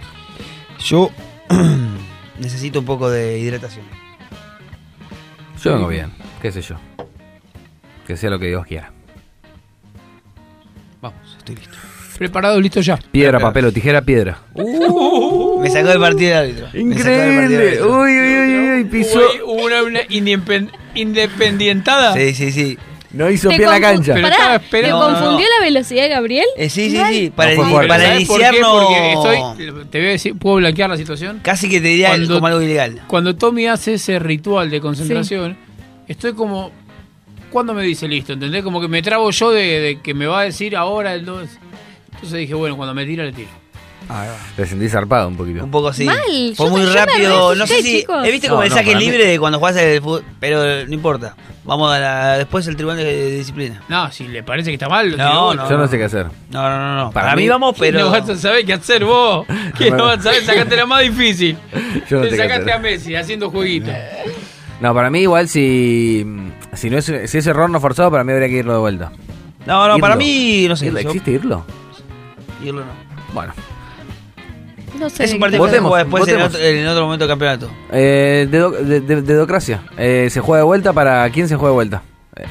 Yo necesito un poco de hidratación. Yo vengo bien. ¿Qué sé yo? Que sea lo que Dios quiera. Vamos, estoy listo. Preparado, listo ya. Piedra, papel o tijera, piedra. Me sacó del partido el árbitro. Me sacó partido el Increíble. árbitro. Uy, uy, uy, uy, pisó. Hubo una, una independ- independientada. Sí, sí, sí. No hizo ¿Te pie en la cancha. Pero Pará, estaba ¿Te confundió la velocidad de Gabriel? Eh, sí, sí, sí. Para, No para. Porque estoy, te voy a decir, ¿puedo blanquear la situación? Casi que te diría Cuando- como algo ilegal. Cuando Tommy hace ese ritual de concentración, estoy como. ¿Cuándo me dice listo? ¿Entendés? Como que me trabo yo de, de que me va a decir ahora el 2. Entonces dije, bueno, cuando me tira, le tiro. Te sentí zarpado un poquito. Un poco así. Mal, Fue yo muy rápido. No sé si. chicos. ¿eh, ¿Viste No, como el no, saque para mí- libre de cuando jugás el fútbol? Pero no importa. Vamos a la, después el tribunal de disciplina. No, si le parece que está mal, lo No, no. Yo no sé qué hacer. No, no, no. no. Para Para, mí, mí- vamos, pero. No vas a saber qué hacer vos. ¿Qué no vas a saber? Sacaste la más difícil. Yo no Te sé qué sacaste hacer. a Messi haciendo jueguitos. No, para mí igual si si no es si es error no forzado, para mí habría que irlo de vuelta. No, no, para Irlo. mí. No sé. ¿Irlo? ¿Existe irlo? irlo no. Bueno. No sé. Es un partido que se juega después en otro, en otro momento del campeonato. Eh, de, de- dedocracia. Eh, ¿Se juega de vuelta para quién se juega de vuelta? Eh,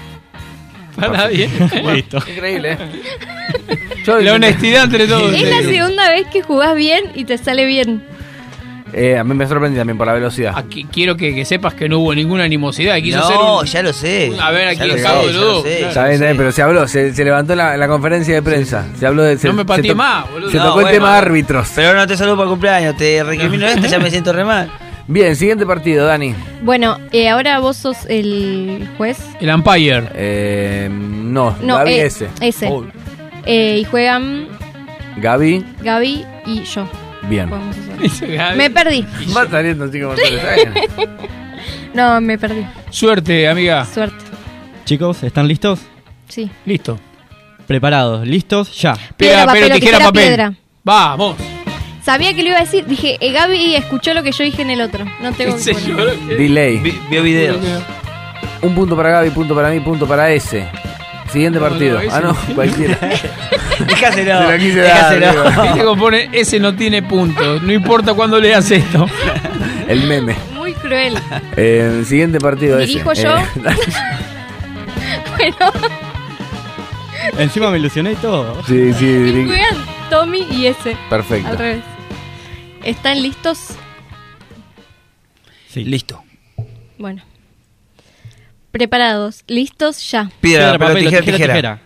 Para nadie. Listo. Increíble, ¿eh? Yo La honestidad entre todos. Es la segunda vez que jugás bien y te sale bien. Eh, a mí me sorprendí también por la velocidad. Aquí quiero que, que sepas que no hubo ninguna animosidad. Quiso hacer No, un- ya lo sé. A ver, aquí Ya lo el sé, cabo de Ludo. pero se habló, se, se levantó en la, en la conferencia de prensa. Se habló de. se- No me se pateé to- más, boludo. Se No, tocó el bueno. tema árbitros. Pero no te saludo para el cumpleaños. Te recrimino esto, ya me siento re mal. Bien, siguiente partido, Dani. Bueno, eh, ahora vos sos el juez. El umpire. Eh, no, No, Gaby eh, ese. ese. Oh, Eh, y juegan Gaby, Gaby y yo. Bien. Podemos. Me perdí. Va saliendo, ¿saben? No, me perdí. Suerte, amiga. Suerte. Chicos, ¿están listos? Sí. Listo. Preparados, listos, ya. Piedra, papel o tijera, papel. piedra. Vamos. Sabía que lo iba a decir. Dije, eh, Gaby escuchó lo que yo dije en el otro. No tengo ¿Qué que. Delay. Vi- Vio videos. Un punto para Gaby, punto para mí, punto para ese. Siguiente No, partido. ah, no, cualquiera. Déjaselo. Se lo quise dar, déjaselo. Viste cómo pone, ese no tiene puntos. No importa cuándo leas esto. El meme. Muy cruel. Eh, siguiente partido ¿Dirijo ese. yo? Eh, bueno, Encima me ilusioné y todo. sí, sí. juegan Tommy y ese. Perfecto. Al revés. ¿Están listos? Sí. Listo. Bueno. Preparados. ¿Listos? Ya. Piedra, papel, tijera, tijera.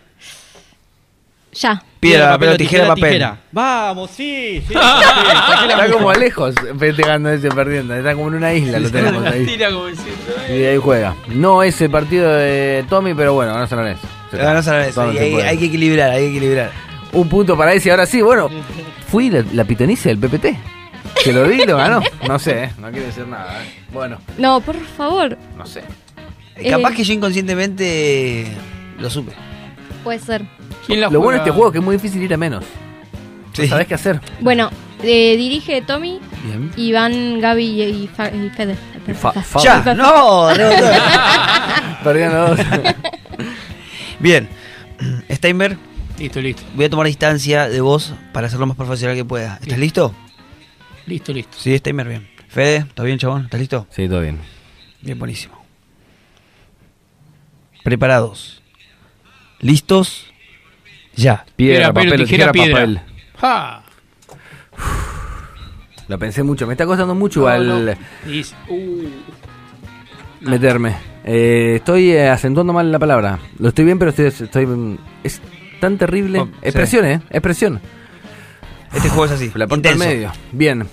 Ya. Piedra, papel, tijera, papel. Vamos, sí, sí. Está como lejos festejando ese perdiendo. Está como en una isla, lo tenemos ahí. Tira como diciendo, Y ahí juega. No es el partido de Tommy, pero bueno, ganó San Lorenzo. Se Ganó. San Lorenzo, y hay, que equilibrar, hay que equilibrar. Un punto para ese. Ahora sí, bueno. Fui la, la del PPT. Que lo di lo ganó. No sé, ¿eh? no quiere decir nada. ¿eh? Bueno, No, por favor. no sé. Eh. Capaz que yo inconscientemente lo supe. Puede ser. ¿Quién la Lo bueno de este juego es que es muy difícil ir a menos. Sí. No sabés qué hacer. Bueno, eh, dirige Tommy Bien. y van Gaby y, y Fa- y Fede. Fa- fa- ¡Ya! ¡No! rebotó. Perdían los dos. Bien. Steinberg, Listo, listo. voy a tomar distancia de vos para hacer lo más profesional que pueda. ¿Estás listo? Listo, listo. Sí, Steinberg, bien. Fede, ¿está bien, chabón? ¿Estás listo? Sí, todo bien. Bien, buenísimo. Preparados. ¿Listos? Ya. Piedra, papel, papel, tijera, tijera, piedra. papel. Ja. Lo pensé mucho. Me está costando mucho No, igual no. Dice, uh, meterme. Eh, estoy eh, acentuando mal la palabra. Lo estoy bien, pero estoy, estoy es tan terrible. Oh, sí. expresión, ¿eh? Expresión. Este juego es así. La parte al medio. Bien,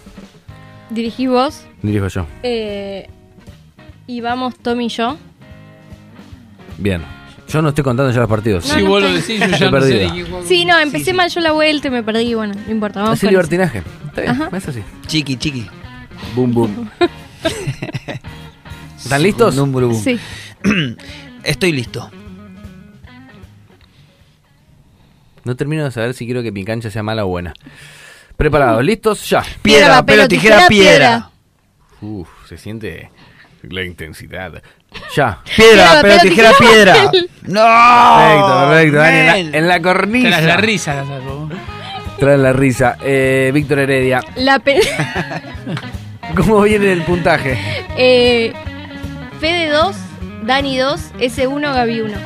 Dirigís vos. dirijo yo. eh, y vamos Tommy y yo. Bien. Yo no estoy contando ya los partidos. No, Si no vos lo decís, yo ya no sé perdido. de qué Sí, no, empecé mal yo la vuelta y me perdí. Bueno, no importa. Vamos Es con eso. libertinaje. Está bien, Ajá. es así. Chiqui, chiqui. Boom, boom. ¿Están listos? Sí. Estoy listo. No termino de saber si quiero que mi cancha sea mala o buena. Preparados, listos, ya. Piedra, papel tijera, piedra. Uf, se siente la intensidad. Ya. Piedra, papel o tijera, piedra. ¡No! Perfecto, perfecto. Dani, en, la, en la cornisa. Tras la risa la saco. Tras la risa. Eh, Víctor Heredia. La pe- ¿Cómo viene el puntaje? eh, Fede 2, Dani 2, S1, Gaby 1.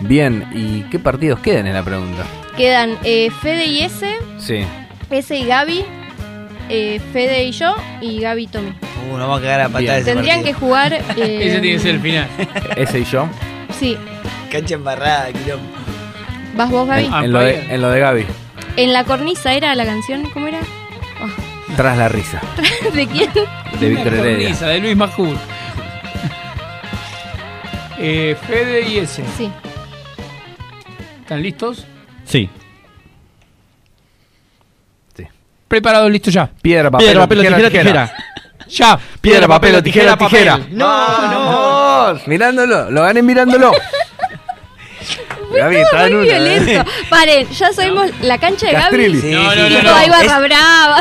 Bien, ¿y qué partidos quedan en la pregunta? Quedan eh, Fede y S, Sí. S y Gaby, eh, Fede y yo y Gaby y Tommy. Uh, nos vamos a cagar a patadas ese Tendrían que jugar. eh, Ese tiene que ser el final. Ese y yo. Sí, Cancha embarrada, quilombo. vas vos, Gaby. En, en lo de, en lo de Gaby. En la cornisa era la canción, ¿cómo era? Tras la risa. ¿De quién? De Víctor Heredia. cornisa, de Luis Majul. Eh, Fede y ese. Sí. ¿Están listos? Sí. Preparados, listos ya. Piedra, papel, Piedra, papel tijera, tijera, Ya. Piedra, papel o tijera, papel. tijera. No, no. Mirándolo, lo gané mirándolo. Gaby, está Muy en una, ¿eh? violento. Paren, ya sabemos la cancha de Gaby. Castrilli. Sí, No, sí, no, no, sí. no. Hay barra Es- brava.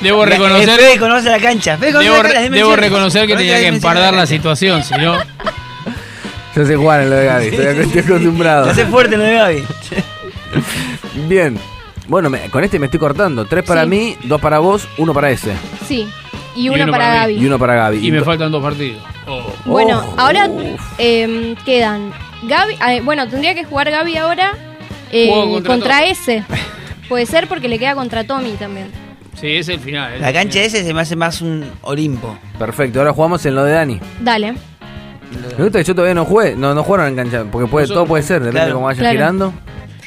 Debo reconocer, Fede conoce la cancha. Fede conoce debo, la- debo reconocer que tenía que empardar la cancha. situación, si no. Yo sé jugar en lo de Gaby, estoy, acostumbrado. Hace fuerte lo de Gaby. Bien. Bueno, me- con este me estoy cortando. Tres para Sí. mí, dos para vos, uno para ese. Sí. Y uno, uno para, para mí. Gaby. Y uno para Gaby. Y me to- faltan dos partidos. Oh. Bueno, Oh, ahora eh, quedan Gaby. ah, bueno, tendría que jugar Gaby ahora eh, Juego contra contra, Tommy. ese. Puede ser porque le queda contra Tommy también. Sí, ese es el final. es La el cancha final. ese se me hace más un Olimpo. Perfecto, ahora jugamos en lo de Dani. Dale. Me gusta que yo todavía no jugué, no, no jugaron en cancha, porque puede, Nosotros- todo puede ser, depende de Claro. cómo vaya Claro. girando.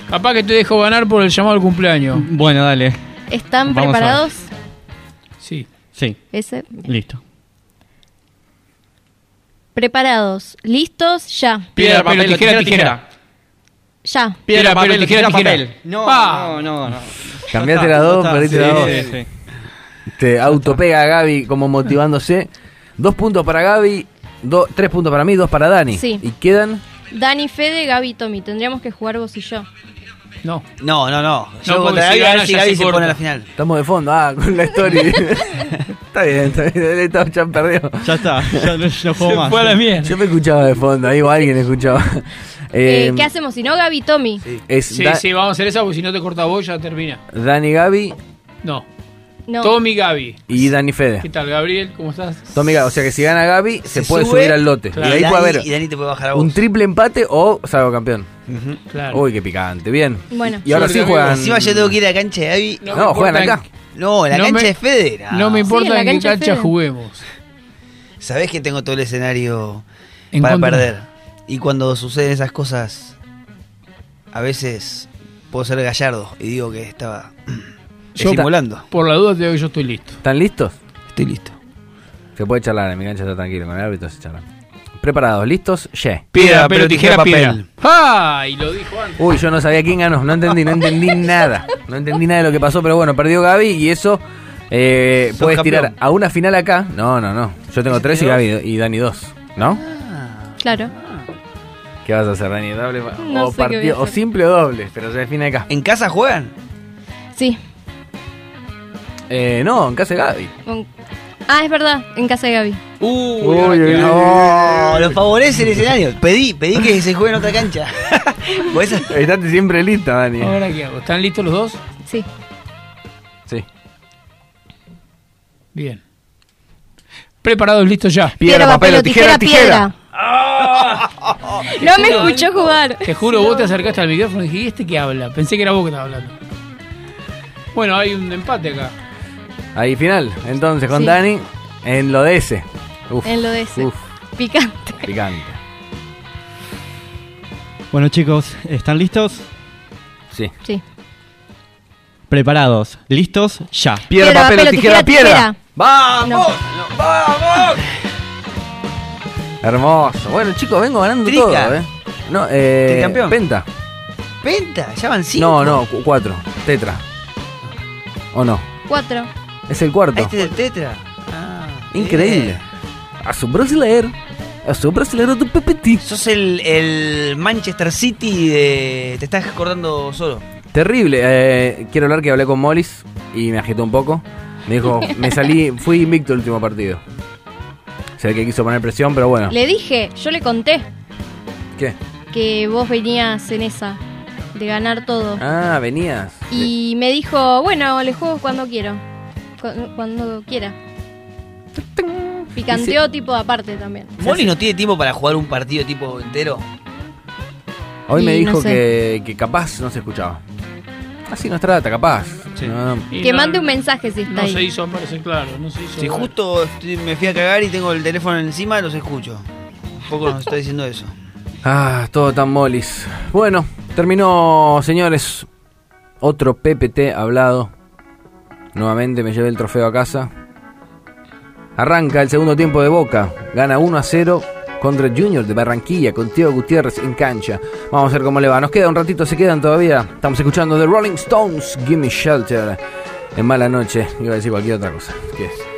Capaz que te dejo ganar por el llamado al cumpleaños. Bueno, dale. ¿Están Vamos preparados? Sí. Sí, Ese. listo. Preparados. ¿Listos? Ya. Piedra, papel, tijera, tijera. Ya. Piedra, papel, tijera, tijera. No, Pa. no, no, no. Cambiaste las dos, perdiste Sí, las dos. sí, sí. Te autopega a Gaby como motivándose. Dos puntos para Gaby, do- tres puntos para mí, dos para Dani. Sí. Y quedan. Dani, Fede, Gaby y Tommy. Tendríamos que jugar vos y yo. No. No, no, no. Yo No, si a ver si Gaby se pone a la final. Estamos de fondo, ah, con la story. está bien, está bien. Estamos ya perdido. Ya está, ya no, no juego Se más. fue a la mierda. Yo me escuchaba de fondo, ahí alguien escuchaba. Eh, Eh, ¿Qué hacemos? Si no, Gaby y Tommy. es Sí, Da- sí, vamos a hacer esa porque si no te corta vos ya termina. Dani Gaby No. No. Tommy Gaby. y Dani ¿Qué Fede. tal, Gabriel? ¿Cómo estás? Tommy Gaby, o sea que si gana Gaby, se, puede sube, subir al lote. claro. Y ahí Dani- puede haber Y Dani te puede bajar a vos. un triple empate o salvo campeón. Claro. Uy, qué picante. Bien. Bueno. Y ahora sí juegan. Encima yo tengo que ir a la cancha de Gaby. No No, juegan acá. No, la No cancha me- de Fede. No. No me importa Sí, en la en qué cancha de cancha Fede. juguemos. Sabés que tengo todo el escenario En para contra. perder. Y cuando suceden esas cosas, a veces puedo ser gallardo y digo que estaba Yo- simulando. Por la duda te digo que yo estoy listo. ¿Están listos? Estoy listo. Se puede charlar, en mi cancha está tranquilo, con el árbitro se charla. ¿Preparados? ¿Listos? Yeah. Piedra, pero tijera, papel. piedra. ¡Ah! Y lo dijo antes. Uy, yo no sabía quién ganó, no entendí, no entendí nada. No entendí nada de lo que pasó, pero bueno, perdió Gaby y eso eh, puedes campeón. tirar a una final acá. No, no, no. Yo tengo tres y? Gaby y Dani dos. ¿no? Claro. ¿Qué vas a hacer, Dani? ¿Doble No o, partido, o simple o doble? Pero se define acá. ¿En casa juegan? Sí. Eh, no, en casa de Gaby. Con- Ah, es verdad. En casa de Gaby. Uy, Uy. No, lo favorece el escenario. Pedí, pedí que se juegue en otra cancha. Pues esa- Estate siempre lista, Dani. ¿Ahora qué hago? ¿Están listos los dos? Sí. Sí. Bien. Preparados, listos ya. Piedra, papel o tijera, tijera. No me escuchó jugar. Te juro, vos te acercaste al micrófono y dije, ¿y este qué habla? Pensé que era vos que estabas hablando. Bueno, hay un empate acá. Ahí final. Entonces, con Sí. Dani en lo de ese. Uf, En lo de ese. Uf. Picante. Picante. Bueno chicos, ¿están listos? Sí. Sí. Preparados. ¿Listos? Ya. Piedra, papel, o tijera, piedra. ¡Vamos! ¡Vamos! Hermoso. Bueno, chicos, vengo ganando Trica. todo, ¿eh? No, eh. Tricampeón. Penta. Penta, ya van cinco. No, no, cu- cuatro. Tetra. ¿O no? Cuatro. Es el cuarto. Este es el tetra. Ah, Increíble. A su brasileiro. A su brasileiro do PPT. Sos el, el Manchester City de. Te estás acordando solo. Terrible. Eh, quiero hablar que hablé con Mollis y me agitó un poco. Me dijo, me salí, fui invicto el último partido. Sé que quiso poner presión, pero bueno. Le dije, yo le conté ¿Qué? que vos venías en esa, de ganar todo. Ah, venías. Y me dijo, bueno, le juego cuando quiero. Cu- Cuando quiera. Picanteó tipo aparte también. ¿Molly no tiene tiempo para jugar un partido tipo entero? Hoy me no dijo sé. que, que capaz no se escuchaba. Así nos trata, capaz. No, no. Y Que no- mande un mensaje si está No ahí. se hizo, parece claro. No se hizo. Si justo estoy- me fui a cagar y tengo el teléfono encima, los escucho. Un poco nos está diciendo eso. Ah, todo tan molis. Bueno, terminó, señores. Otro PPT hablado. Nuevamente me llevé el trofeo a casa. Arranca el segundo tiempo de Boca. Gana 1 a 0 contra Junior de Barranquilla con Teo Gutiérrez en cancha. Vamos a ver cómo le va. Nos queda un ratito, se quedan todavía. Estamos escuchando The Rolling Stones, Gimme Shelter. En mala noche. Iba a decir cualquier otra cosa. ¿Qué es?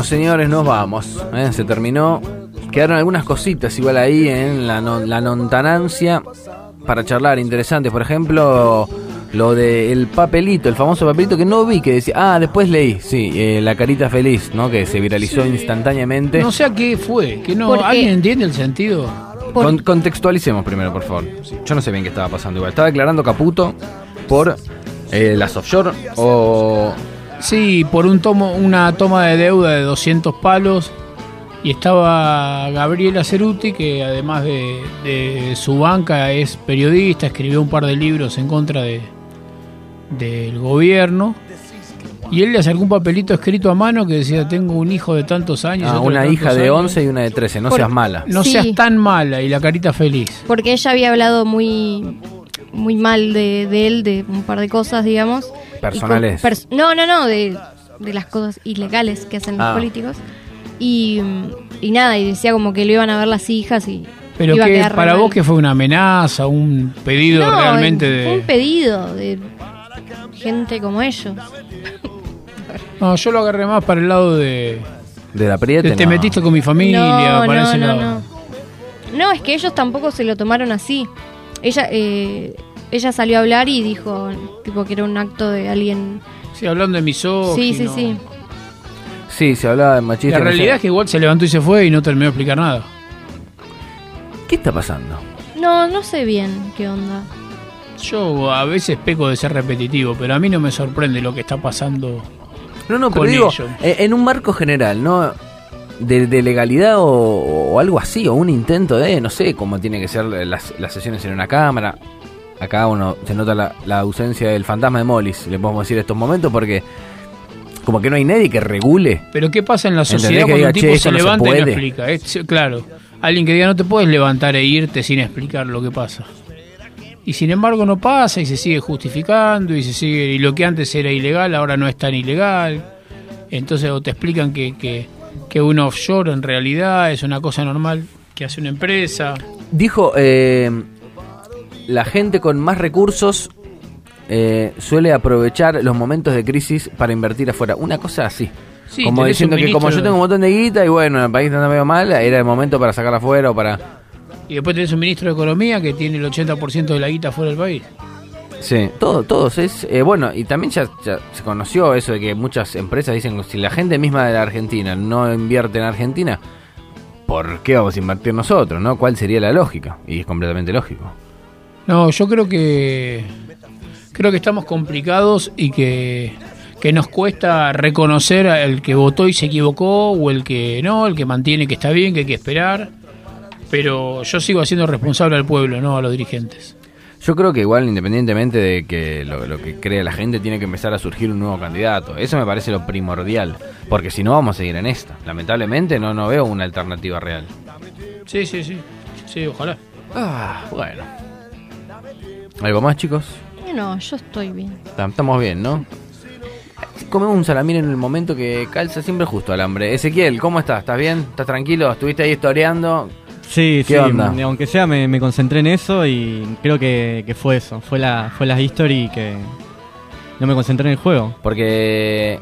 Bueno, señores, nos vamos. ¿eh? Se terminó. Quedaron algunas cositas igual ahí en la, non- la nontanancia para charlar interesantes. Por ejemplo, lo del papelito, el famoso papelito que no vi, que decía, ah, después leí, sí, eh, la carita feliz, ¿no? Que se viralizó instantáneamente. No sé a qué fue, que no, ¿alguien entiende el sentido? Con- contextualicemos primero, por favor. Yo no sé bien qué estaba pasando igual. Estaba declarando Caputo por eh, las offshore o... Sí, por un tomo, una toma de deuda de 200 palos. Y estaba Gabriela Ceruti, que además de, de su banca es periodista, escribió un par de libros en contra de del gobierno. Y él le acercó un papelito escrito a mano que decía, tengo un hijo de tantos años. Ah, una hija de años. 11 y una de 13. No Por- seas mala. No Sí. seas tan mala y la carita feliz. Porque ella había hablado muy muy mal de, de él, de un par de cosas, digamos. Personales. pers- no, no, no, de, de las cosas ilegales que hacen los Ah. políticos. Y, y nada, y decía como que lo iban a ver las hijas y Pero iba que para vos que fue una amenaza, un pedido No, realmente fue un de... pedido de gente como ellos. No, yo lo agarré más para el lado de... De la priete. de te no. metiste con mi familia, no, para no, ese no, lado. no. No, es que ellos tampoco se lo tomaron así. Ella, eh, ella salió a hablar y dijo tipo que era un acto de alguien. Sí, hablando de misógino. Sí, sí, sí. Sí, se hablaba de machismo. La realidad es que igual se levantó y se fue y no terminó de explicar nada. ¿Qué está pasando? No, no sé bien qué onda. Yo a veces peco de ser repetitivo, pero a mí no me sorprende lo que está pasando. No, no, pero con digo, ellos. eh, en un marco general, ¿no? De, de legalidad o, o algo así, o un intento de, no sé, cómo tiene que ser las, las sesiones en una cámara. Acá uno se nota la, la ausencia del fantasma de Mollis, le podemos decir estos momentos, porque como que no hay nadie que regule. Pero ¿qué pasa en la ¿Entendés sociedad que cuando diga, un tipo "Che, se no se levanta y no puede"? explica? Es- claro, alguien que diga no te puedes levantar e irte sin explicar lo que pasa. Y sin embargo no pasa y se sigue justificando y se sigue y lo que antes era ilegal ahora no es tan ilegal. Entonces o te explican que, que, que un offshore en realidad es una cosa normal que hace una empresa. Dijo, eh, la gente con más recursos eh, suele aprovechar los momentos de crisis para invertir afuera. Una cosa así. Sí, como diciendo que como yo tengo un montón de guita y bueno, el país anda medio mal, era el momento para sacar afuera o para... Y después tenés un ministro de Economía que tiene el 80% de la guita fuera del país. Sí, todo, todos es eh, bueno y también ya, ya se conoció eso de que muchas empresas dicen si la gente misma de la Argentina no invierte en Argentina, ¿por qué vamos a invertir nosotros? ¿No? ¿Cuál sería la lógica? Y es completamente lógico. No, yo creo que creo que estamos complicados y que, que nos cuesta reconocer al que votó y se equivocó o el que no, el que mantiene que está bien, que hay que esperar. Pero yo sigo haciendo responsable al pueblo, no a los dirigentes. Yo creo que igual, independientemente de que lo, lo que cree la gente, tiene que empezar a surgir un nuevo candidato. Eso me parece lo primordial. Porque si no, vamos a seguir en esta. Lamentablemente, no, no veo una alternativa real. Sí, sí, sí. Sí, ojalá. Ah, bueno. ¿Algo más, chicos? No, yo estoy bien. Tam- Estamos bien, ¿no? Comemos un salamín en el momento que calza siempre justo al hambre. Ezequiel, ¿cómo estás? ¿Estás bien? ¿Estás tranquilo? ¿Estuviste ahí historiando? Sí, ¿Qué sí, onda? aunque sea me, me concentré en eso y creo que, que fue eso, fue la, fue la history que no me concentré en el juego. Porque,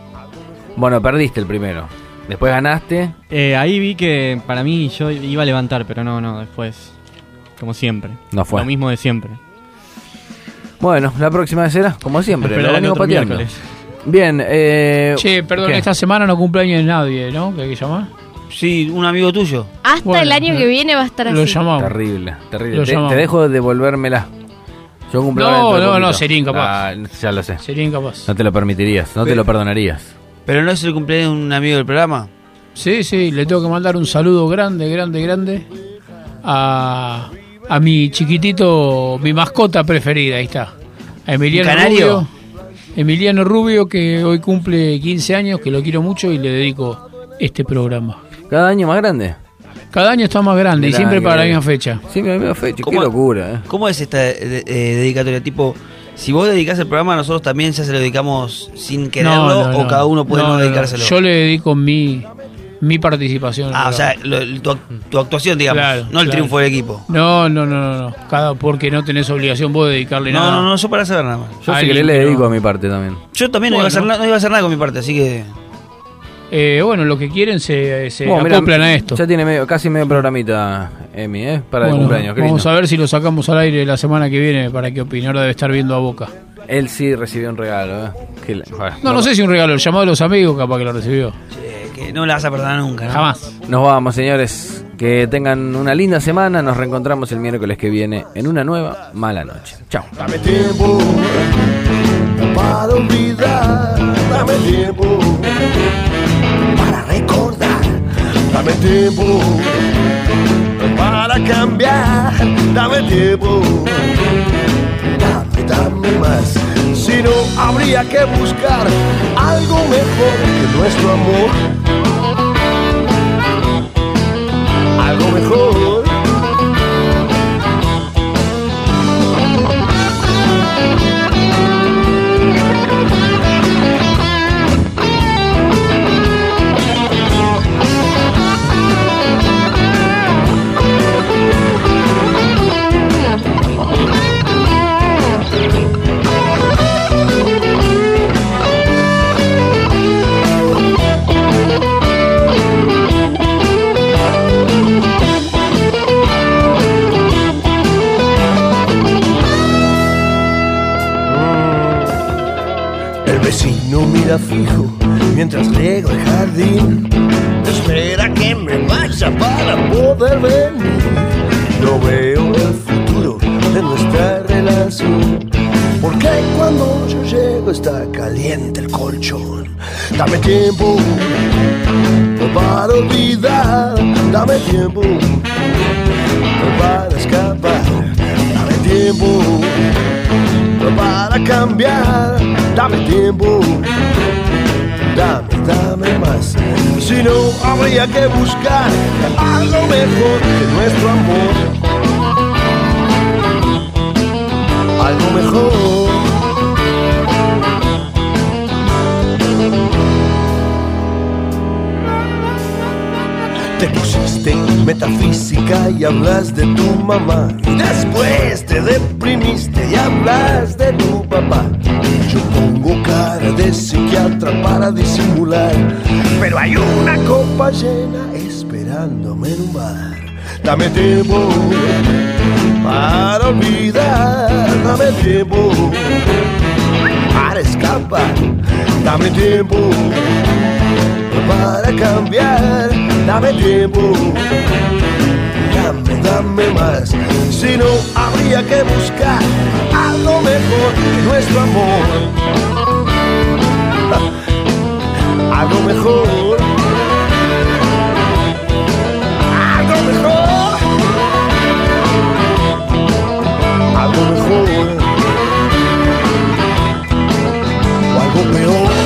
bueno, perdiste el primero. Después ganaste. Eh, ahí vi que para mí yo iba a levantar, pero no, no, después, como siempre. No fue. Lo mismo de siempre. Bueno, la próxima vez será, como siempre, Esperar lo el venimos pateando. miércoles. Bien, eh... Che, perdón, ¿qué? esta semana no cumpleaños de nadie, ¿no? ¿Que hay que llamar? Sí, un amigo tuyo. Hasta Bueno, el año que viene va a estar Lo así. llamamos. Terrible, terrible. Lo Te, llamamos. te dejo de devolvérmela. Yo cumplo No, dentro de no, poquito. no, sería incapaz. Ah, ya lo sé. Sería incapaz. No te lo permitirías, no te lo perdonarías. Pero no es el cumpleaños de un amigo del programa. Sí, sí, le tengo que mandar un saludo grande, grande, grande a, a mi chiquitito, mi mascota preferida, ahí está. A Emiliano. Rubio. Emiliano Rubio, que hoy cumple 15 años, que lo quiero mucho y le dedico este programa. Cada año más grande. Cada año está más grande y siempre para la misma fecha. Siempre la misma fecha, qué ¿Cómo- locura, eh. ¿Cómo es esta eh, eh, dedicatoria? Tipo, si vos dedicás el programa, nosotros también ya se lo dedicamos sin quererlo No, no, o no. cada uno puede no, No, no, no. dedicárselo. Yo le dedico mi, Mi participación. Ah, o sea, lo- tu, ac- tu actuación, digamos, Claro, no el claro. triunfo del equipo. No, no, no, no, no. Cada, porque no tenés obligación vos de dedicarle No, nada. no, no, yo para saber nada más. Yo si querés le dedico a mi parte también. Yo también no, iba a hacer, Bueno. na- no iba a hacer nada con mi parte, así que. Eh, bueno, lo que quieren se, se Bueno, mira, acoplan a esto. Ya tiene medio, casi medio programita, Emi, ¿eh? Para el cumpleaños. qué vamos lindo. a ver si lo sacamos al aire la semana que viene para que opine. Ahora debe estar viendo a Boca. Él sí recibió un regalo, ¿eh? Que No, no sé si un regalo, el llamado de los amigos capaz que lo recibió. eh, que no la vas a perdonar nunca. ¿no? Jamás. Nos vamos, señores. Que tengan una linda semana. Nos reencontramos el miércoles que viene en una nueva mala noche. Chao. Dame tiempo para olvidar, dame tiempo para recordar, dame tiempo para cambiar, dame tiempo, dame, dame más. No, habría que buscar algo mejor que nuestro amor. Algo mejor. Fijo mientras riego el jardín. Espera que me vaya para poder venir. No veo el futuro de nuestra relación. Porque cuando yo llego está caliente el colchón. Dame tiempo para olvidar. Dame tiempo para escapar. Dame tiempo para cambiar. Dame tiempo, dame, dame más. Si no, habría que buscar algo mejor que nuestro amor. Algo mejor. Te pusiste metafísica y hablas de tu mamá. Y después te deprimiste y hablas de tu papá. Yo pongo cara de psiquiatra para disimular. Pero hay una copa llena esperándome en un bar. Dame tiempo para olvidar. Dame tiempo para escapar. Dame tiempo para cambiar dame tiempo, dame, dame más. Si no, habría que buscar a lo mejor nuestro amor. A lo mejor. A lo mejor. A lo mejor. Algo peor.